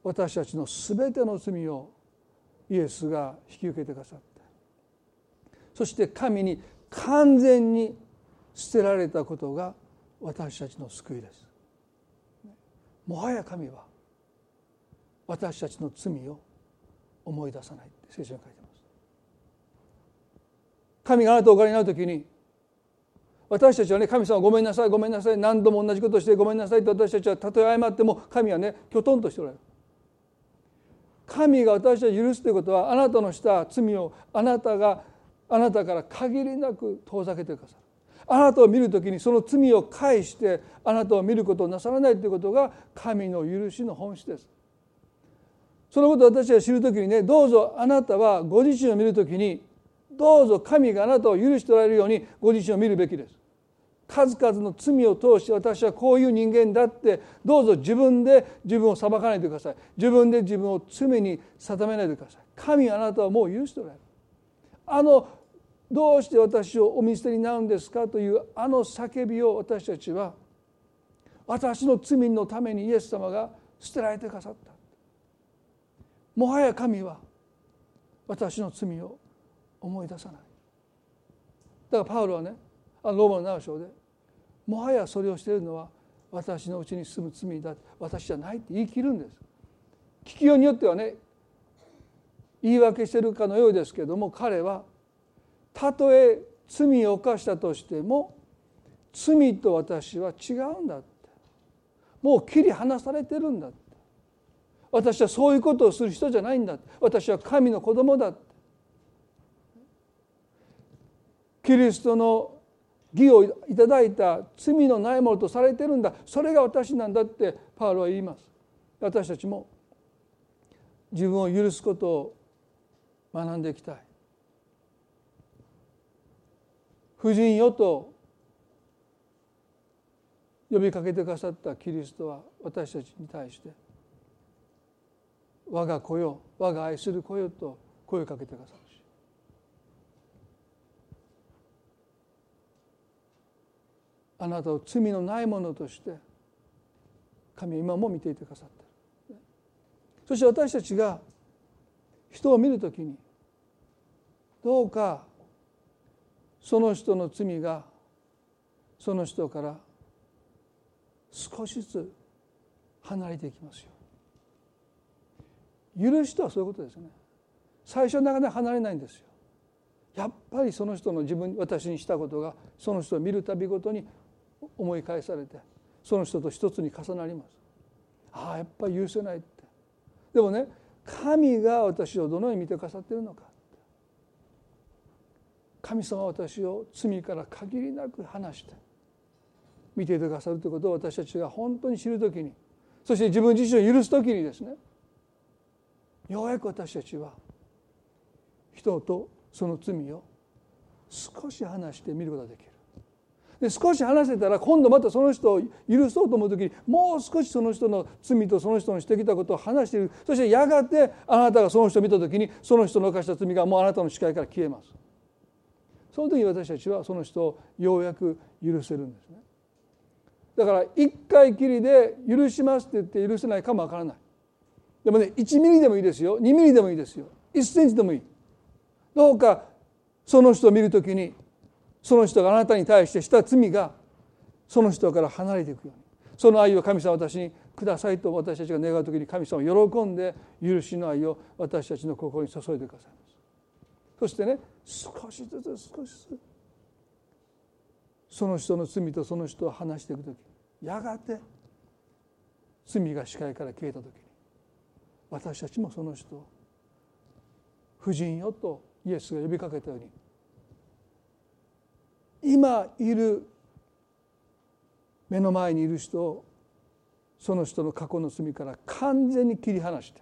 私たちの全ての罪をイエスが引き受けてくださってそして神に完全に捨てられたことが私たちの救いです。もはや神は私たちの罪を思い出さないって聖書に書いてます。神があなたをお借りになる時に私たちはね神様ごめんなさいごめんなさい何度も同じことしてごめんなさいと私たちはたとえ謝っても神はねきょとんとしておられる。神が私たちを許すということはあなたのした罪をあなたがあなたから限りなく遠ざけてくださる。あなたを見る時にその罪を返してあなたを見ることをなさらないということが神の許しの本質です。そのことを私が知る時にねどうぞあなたはご自身を見る時にどうぞ神があなたを許しておられるようにご自身を見るべきです。数々の罪を通して私はこういう人間だってどうぞ自分で自分を裁かないでください。自分で自分を罪に定めないでください。神あなたはもう許しておられる。あのどうして私をお見捨てになるんですか？というあの叫びを私たちは私の罪のためにイエス様が捨てられてくださった。もはや神は私の罪を思い出さない。だからパウロはねあのローマの7章でもはやそれをしているのは私のうちに住む罪だ私じゃないって言い切るんです。聞きようによってはね言い訳してるかのようですけども彼はたとえ罪を犯したとしても罪と私は違うんだって。もう切り離されてるんだって。私はそういうことをする人じゃないんだ。私は神の子供だ。キリストの義をいただいた罪のないものとされてるんだ。それが私なんだってパウロは言います。私たちも自分を許すことを学んでいきたい。婦人よと呼びかけてくださったキリストは私たちに対して「我が子よ我が愛する子よと声をかけてくださるし。あなたを罪のないものとして神は今も見ていてくださってる。そして私たちが人を見るときにどうかその人の罪がその人から少しずつ離れていきますよ。許しとはそういうことですね。最初なかなか離れないんですよ。やっぱりその人の自分私にしたことがその人を見るたびごとに思い返されてその人と一つに重なります。ああやっぱり許せないって。でもね神が私をどのように見てくださっているのか神様は私を罪から限りなく離して見ていてくださるということを私たちが本当に知る時にそして自分自身を許す時にですねようやく私たちは人とその罪を少し話してみることができる。で少し話せたら今度またその人を許そうと思う時にもう少しその人の罪とその人のしてきたことを話しているそしてやがてあなたがその人を見た時にその人の犯した罪がもうあなたの視界から消えます。その時私たちはその人をようやく許せるんですね。だから一回きりで許しますって言って許せないかもわからない。でもね1ミリでもいいですよ。2ミリでもいいですよ。1センチでもいい。どうかその人を見るときにその人があなたに対してした罪がその人から離れていくように。その愛を神様私にくださいと私たちが願う時に神様は喜んで許しの愛を私たちの心に注いでくださいます。そしてね少しずつ少しずつその人の罪とその人を話していく時やがて罪が視界から消えた時に私たちもその人を婦人よとイエスが呼びかけたように今いる目の前にいる人をその人の過去の罪から完全に切り離して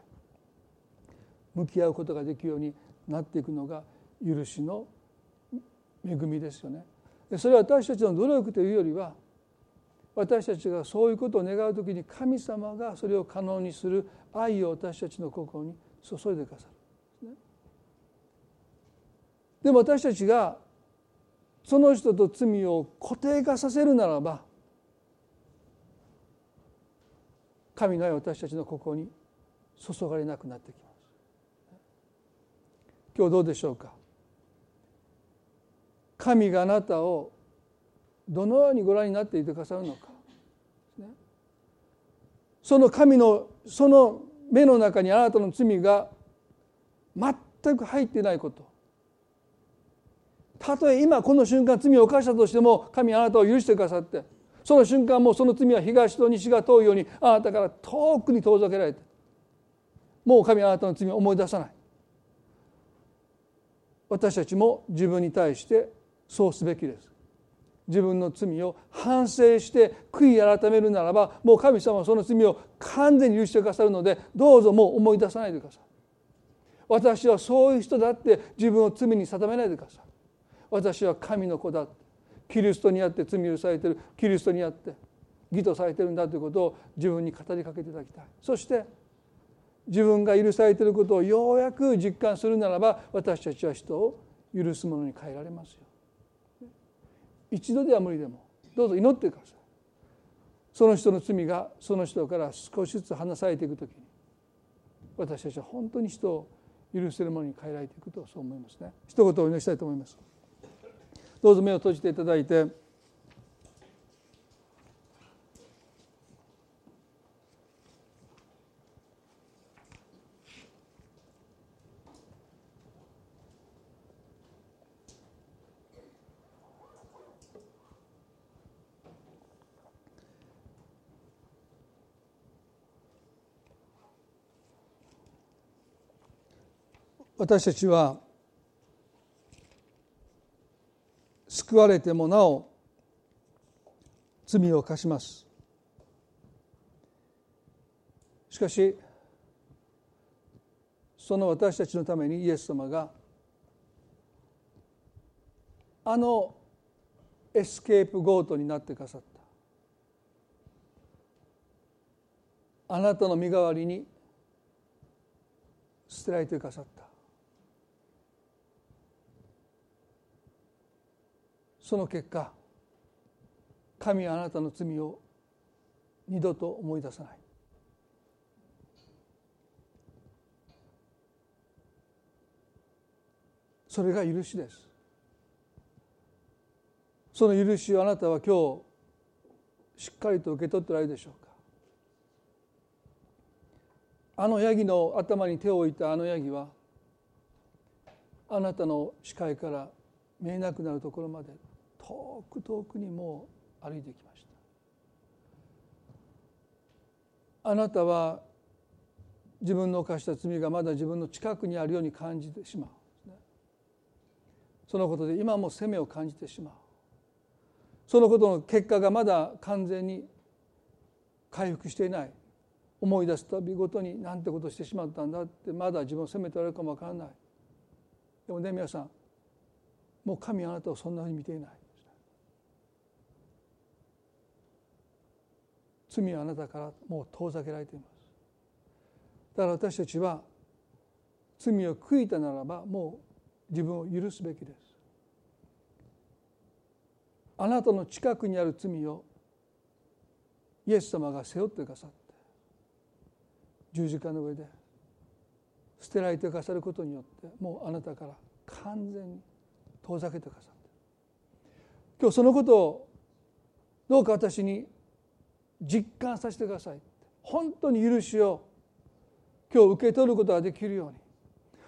向き合うことができるようになっていくのが許しの恵みですよね。それは私たちの努力というよりは私たちがそういうことを願う時に神様がそれを可能にする愛を私たちの心に注いでくださる。でも私たちがその人と罪を固定化させるならば神の愛は私たちの心に注がれなくなってきます。今日どうでしょうか？神があなたをどのようにご覧になっていてくださるのか、その神のその目の中にあなたの罪が全く入っていないこと。たとえ今この瞬間罪を犯したとしても神あなたを許してくださってその瞬間もうその罪は東と西が遠いようにあなたから遠くに遠ざけられてもう神あなたの罪を思い出さない。私たちも自分に対してそうすべきです。自分の罪を反省して悔い改めるならばもう神様はその罪を完全に許してくださるのでどうぞもう思い出さないでください。私はそういう人だって自分を罪に定めないでください。私は神の子だキリストにあって罪を許されているキリストにあって義とされているんだということを自分に語りかけていただきたい。そして自分が許されていることをようやく実感するならば私たちは人を許すものに変えられますよ。一度では無理でも。どうぞ祈ってください。その人の罪がその人から少しずつ離されていく時に私たちは本当に人を許せるものに変えられていくとそう思いますね。一言お祈りしたいと思います。どうぞ目を閉じていただいて私たちは救われてもなお罪を犯します。しかしその私たちのためにイエス様があのエスケープゴートになってくださった。あなたの身代わりに捨てられてくださった。その結果神はあなたの罪を二度と思い出さない。それが許しです。その許しをあなたは今日しっかりと受け取っておられるでしょうか。あのヤギの頭に手を置いたあのヤギはあなたの視界から見えなくなるところまで遠く遠くにも歩いてきました。あなたは自分の犯した罪がまだ自分の近くにあるように感じてしまう。そのことで今も責めを感じてしまう。そのことの結果がまだ完全に回復していない。思い出すたびごとになんてことしてしまったんだってまだ自分を責めておられるかもわからない。でもね皆さんもう神あなたをそんなふうに見ていない。罪はあなたからもう遠ざけられています。だから私たちは罪を悔いたならばもう自分を許すべきです。あなたの近くにある罪をイエス様が背負ってくださって十字架の上で捨てられてくださることによってもうあなたから完全に遠ざけてくださって。今日そのことをどうか私に実感させてください。本当に許しを今日受け取ることができるように。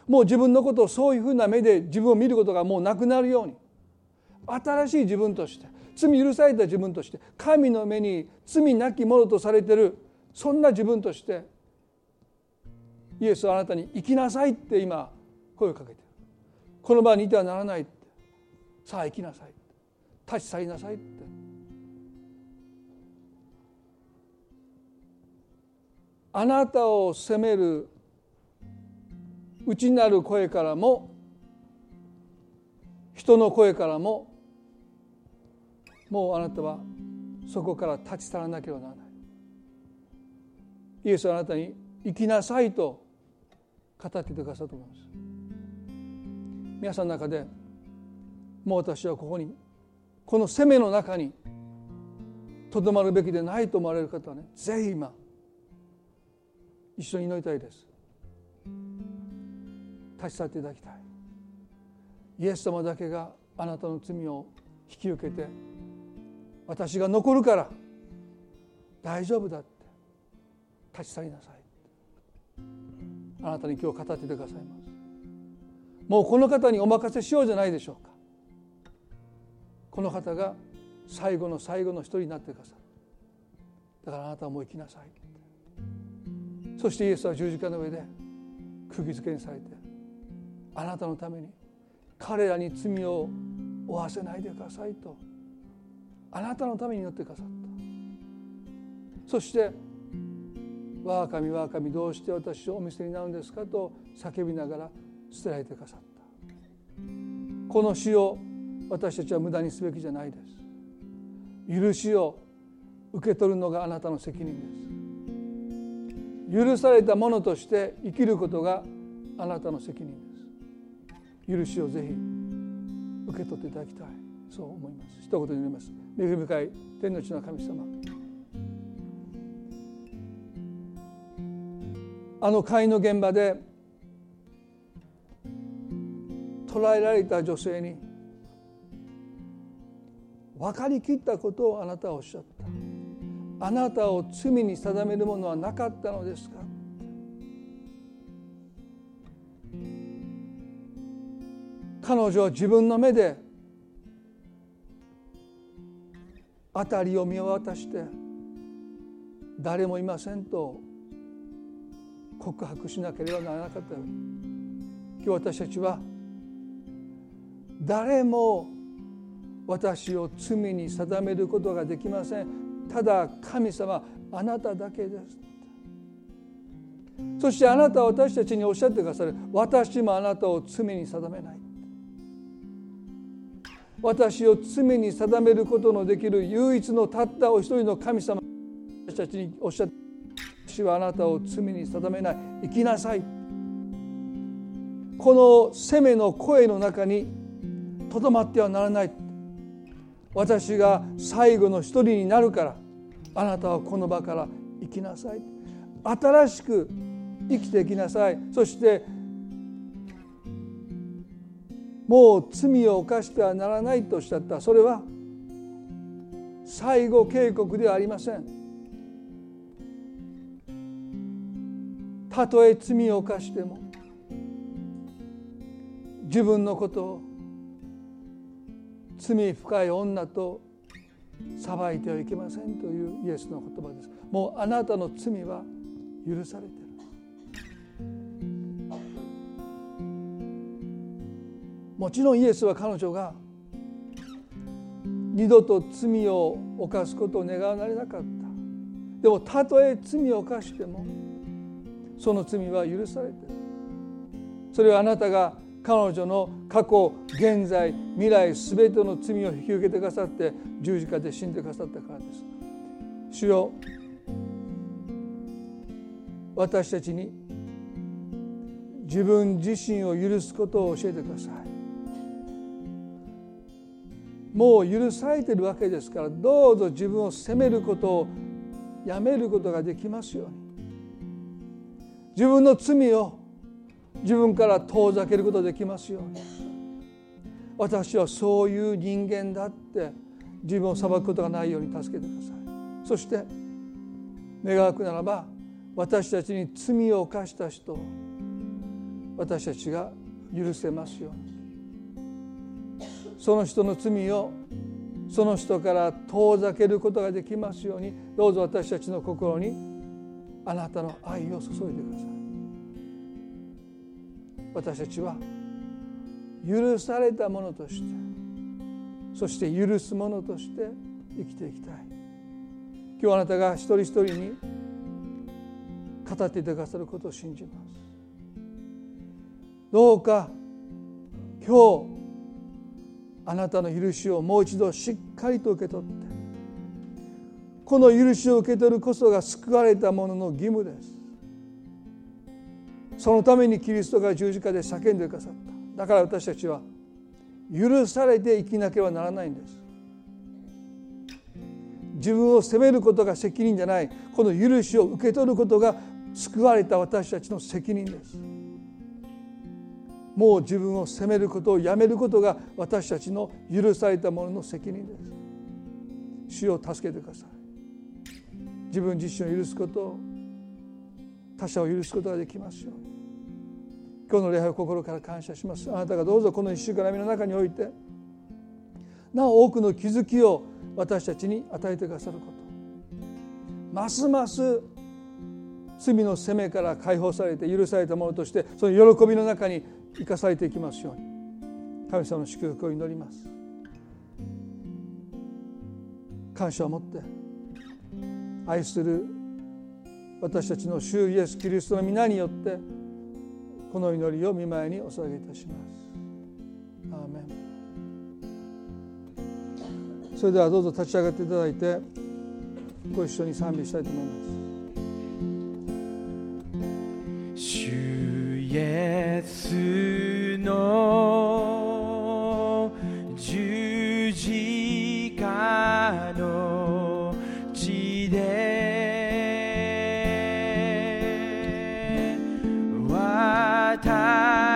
もう自分のことをそういうふうな目で自分を見ることがもうなくなるように。新しい自分として罪許された自分として神の目に罪なきものとされてるそんな自分としてイエスはあなたに生きなさいって今声をかけてる。この場にいてはならないって。さあ生きなさい立ち去りなさいって。あなたを責める内なる声からも人の声からももうあなたはそこから立ち去らなければならない。イエスはあなたに生きなさいと語っててくださると思います。皆さんの中でもう私はここにこの責めの中にとどまるべきでないと思われる方はねぜひ今一緒に祈りたいです。立ち去っていただきたい。イエス様だけがあなたの罪を引き受けて私が残るから大丈夫だって立ち去りなさい。あなたに今日語っててくださいます。もうこの方にお任せしようじゃないでしょうか。この方が最後の最後の一人になってくださる。だからあなたはもう生きなさい。そしてイエスは十字架の上で釘付けにされてあなたのために彼らに罪を負わせないでくださいとあなたのために祈ってくださった。そして「我が神我が神どうして私をお見捨てになるんですか?」と叫びながら捨てられてくださった。この死を私たちは無駄にすべきじゃないです。許しを受け取るのがあなたの責任です。許されたものとして生きることがあなたの責任です。許しをぜひ受け取っていただきたい。そう思います。一言で言います。恵み深い天の地の神様。あの会の現場で捕らえられた女性に分かりきったことをあなたはおっしゃった。あなたを罪に定めるものはなかったのですか？彼女は自分の目で辺りを見渡して誰もいませんと告白しなければならなかった。今日私たちは誰も私を罪に定めることができません。ただ神様あなただけです。そしてあなたは私たちにおっしゃってくださる。私もあなたを罪に定めない。私を罪に定めることのできる唯一のたったお一人の神様。私たちにおっしゃって私はあなたを罪に定めない。生きなさい。この責めの声の中にとどまってはならない。私が最後の一人になるからあなたはこの場から生きなさい。新しく生きていきなさい。そしてもう罪を犯してはならないとおっしゃった。それは最後警告ではありません。たとえ罪を犯しても自分のことを罪深い女と裁いてはいけませんというイエスの言葉です。もうあなたの罪は許されてる。もちろんイエスは彼女が二度と罪を犯すことを願われなかった。でもたとえ罪を犯してもその罪は許されている。それはあなたが彼女の過去現在未来全ての罪を引き受けてくださって十字架で死んでくださったからです。主よ私たちに自分自身を許すことを教えてください。もう許されてるわけですからどうぞ自分を責めることをやめることができますように。自分の罪を自分から遠ざけることできますように。私はそういう人間だって自分を裁くことがないように助けてください。そして願うならば私たちに罪を犯した人を私たちが許せますように。その人の罪をその人から遠ざけることができますように。どうぞ私たちの心にあなたの愛を注いでください。私たちは許されたものとしてそして許すものとして生きていきたい。今日あなたが一人一人に語っていてくださることを信じます。どうか今日あなたの許しをもう一度しっかりと受け取ってこの許しを受け取るこそが救われた者の義務です。そのためにキリストが十字架で叫んでくださった。だから私たちは許されて生きなければならないんです。自分を責めることが責任じゃない。この許しを受け取ることが救われた私たちの責任です。もう自分を責めることをやめることが私たちの許されたものの責任です。主を助けてください。自分自身を許すことを他者を許すことができますように。今日の礼拝を心から感謝します。あなたがどうぞこの一週間の中においてなお多くの気づきを私たちに与えてくださること。ますます罪の責めから解放されて許されたものとしてその喜びの中に生かされていきますように。神様の祝福を祈ります。感謝を持って愛する私たちの主イエス・キリストの皆によってこの祈りを見舞いにお捧げいたします。アーメン。それではどうぞ立ち上がっていただいてご一緒に賛美したいと思います。主イエスの十字架の血で私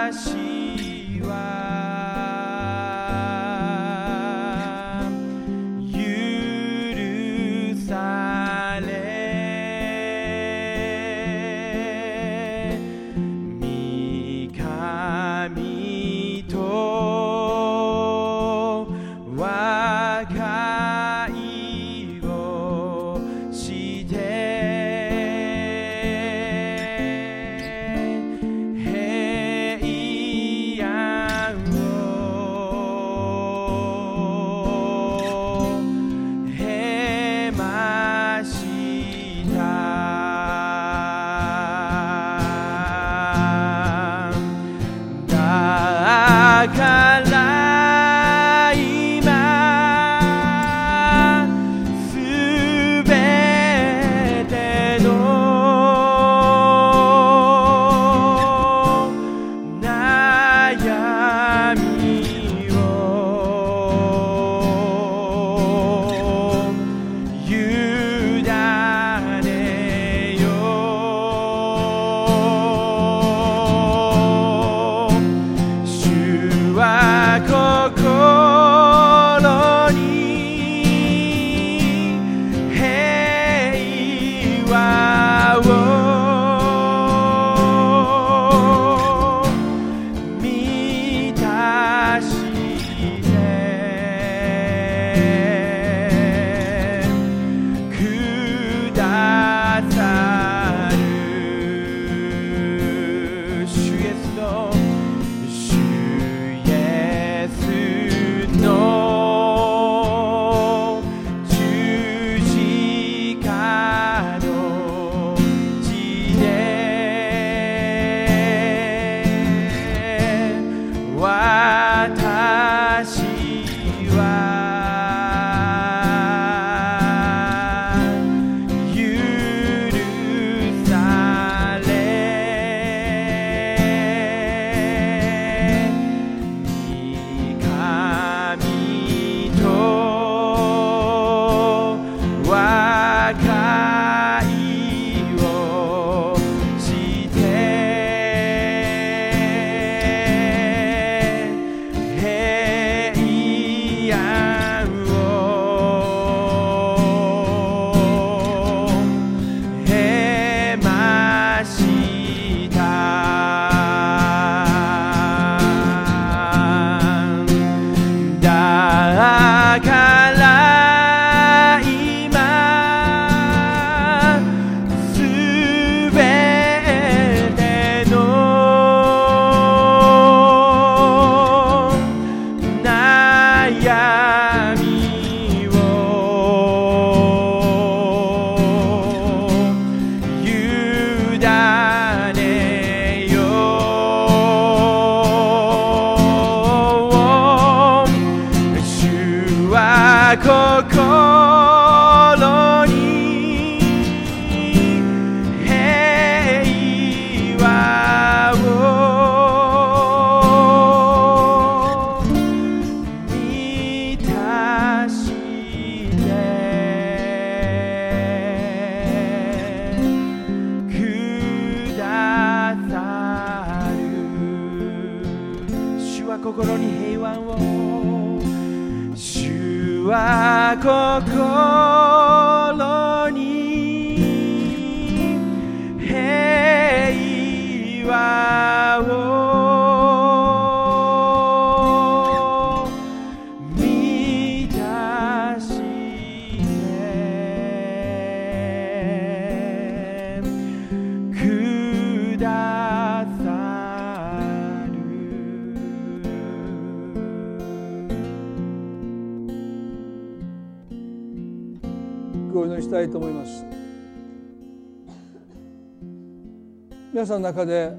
皆さんの中で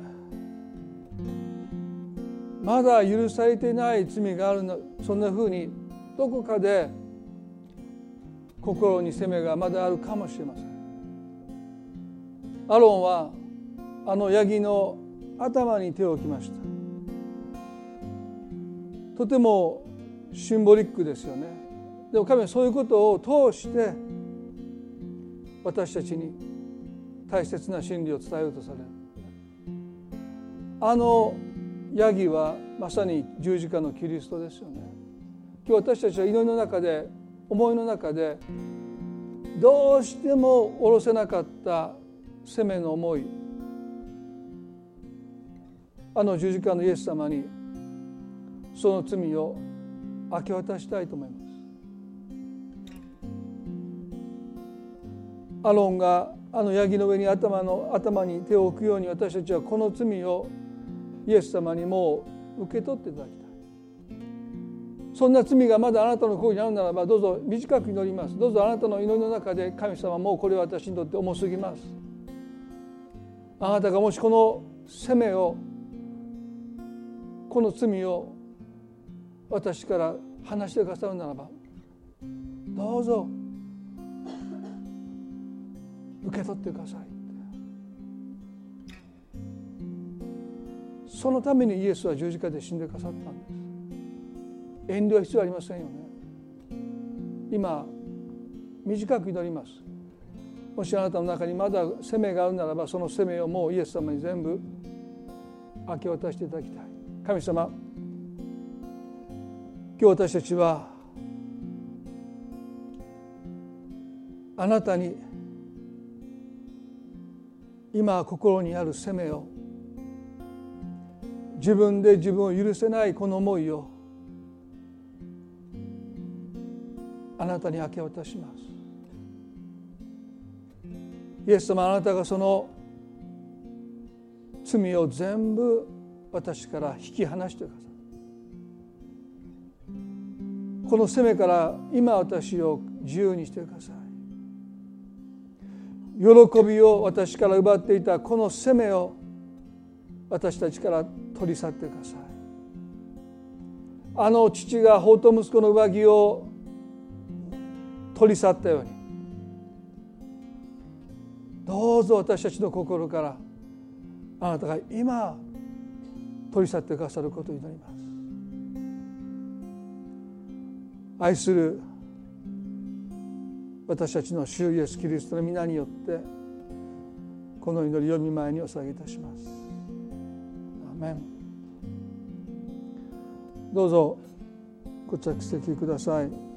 まだ許されていない罪があるのそんなふうにどこかで心に責めがまだあるかもしれません。アロンはあのヤギの頭に手を置きました。とてもシンボリックですよね。でも神はそういうことを通して私たちに大切な真理を伝えようとされる。あのヤギはまさに十字架のキリストですよね。今日私たちは祈りの中で思いの中でどうしても下ろせなかった責めの思いあの十字架のイエス様にその罪を明け渡したいと思います。アロンがあのヤギの上に頭の頭に手を置くように私たちはこの罪をイエス様にも受け取っていただきたい。そんな罪がまだあなたの心にあるならばどうぞ短く祈ります。どうぞあなたの祈りの中で神様もうこれは私にとって重すぎます。あなたがもしこの責めをこの罪を私から話してくださるならばどうぞ受け取ってください。そのためにイエスは十字架で死んでくださったんです。遠慮は必要ありませんよね。今短く祈ります。もしあなたの中にまだ責めがあるならばその責めをもうイエス様に全部明け渡していただきたい。神様今日私たちはあなたに今心にある責めを自分で自分を許せないこの思いをあなたに明け渡します。イエス様あなたがその罪を全部私から引き離してください。この責めから今私を自由にしてください。喜びを私から奪っていたこの責めを私たちから取り去ってください。あの父が法と息子の上着を取り去ったようにどうぞ私たちの心からあなたが今取り去ってくださることを祈ります。愛する私たちの主イエスキリストの皆によってこの祈りを見舞いにお捧げいたします。メどうぞご着席ください。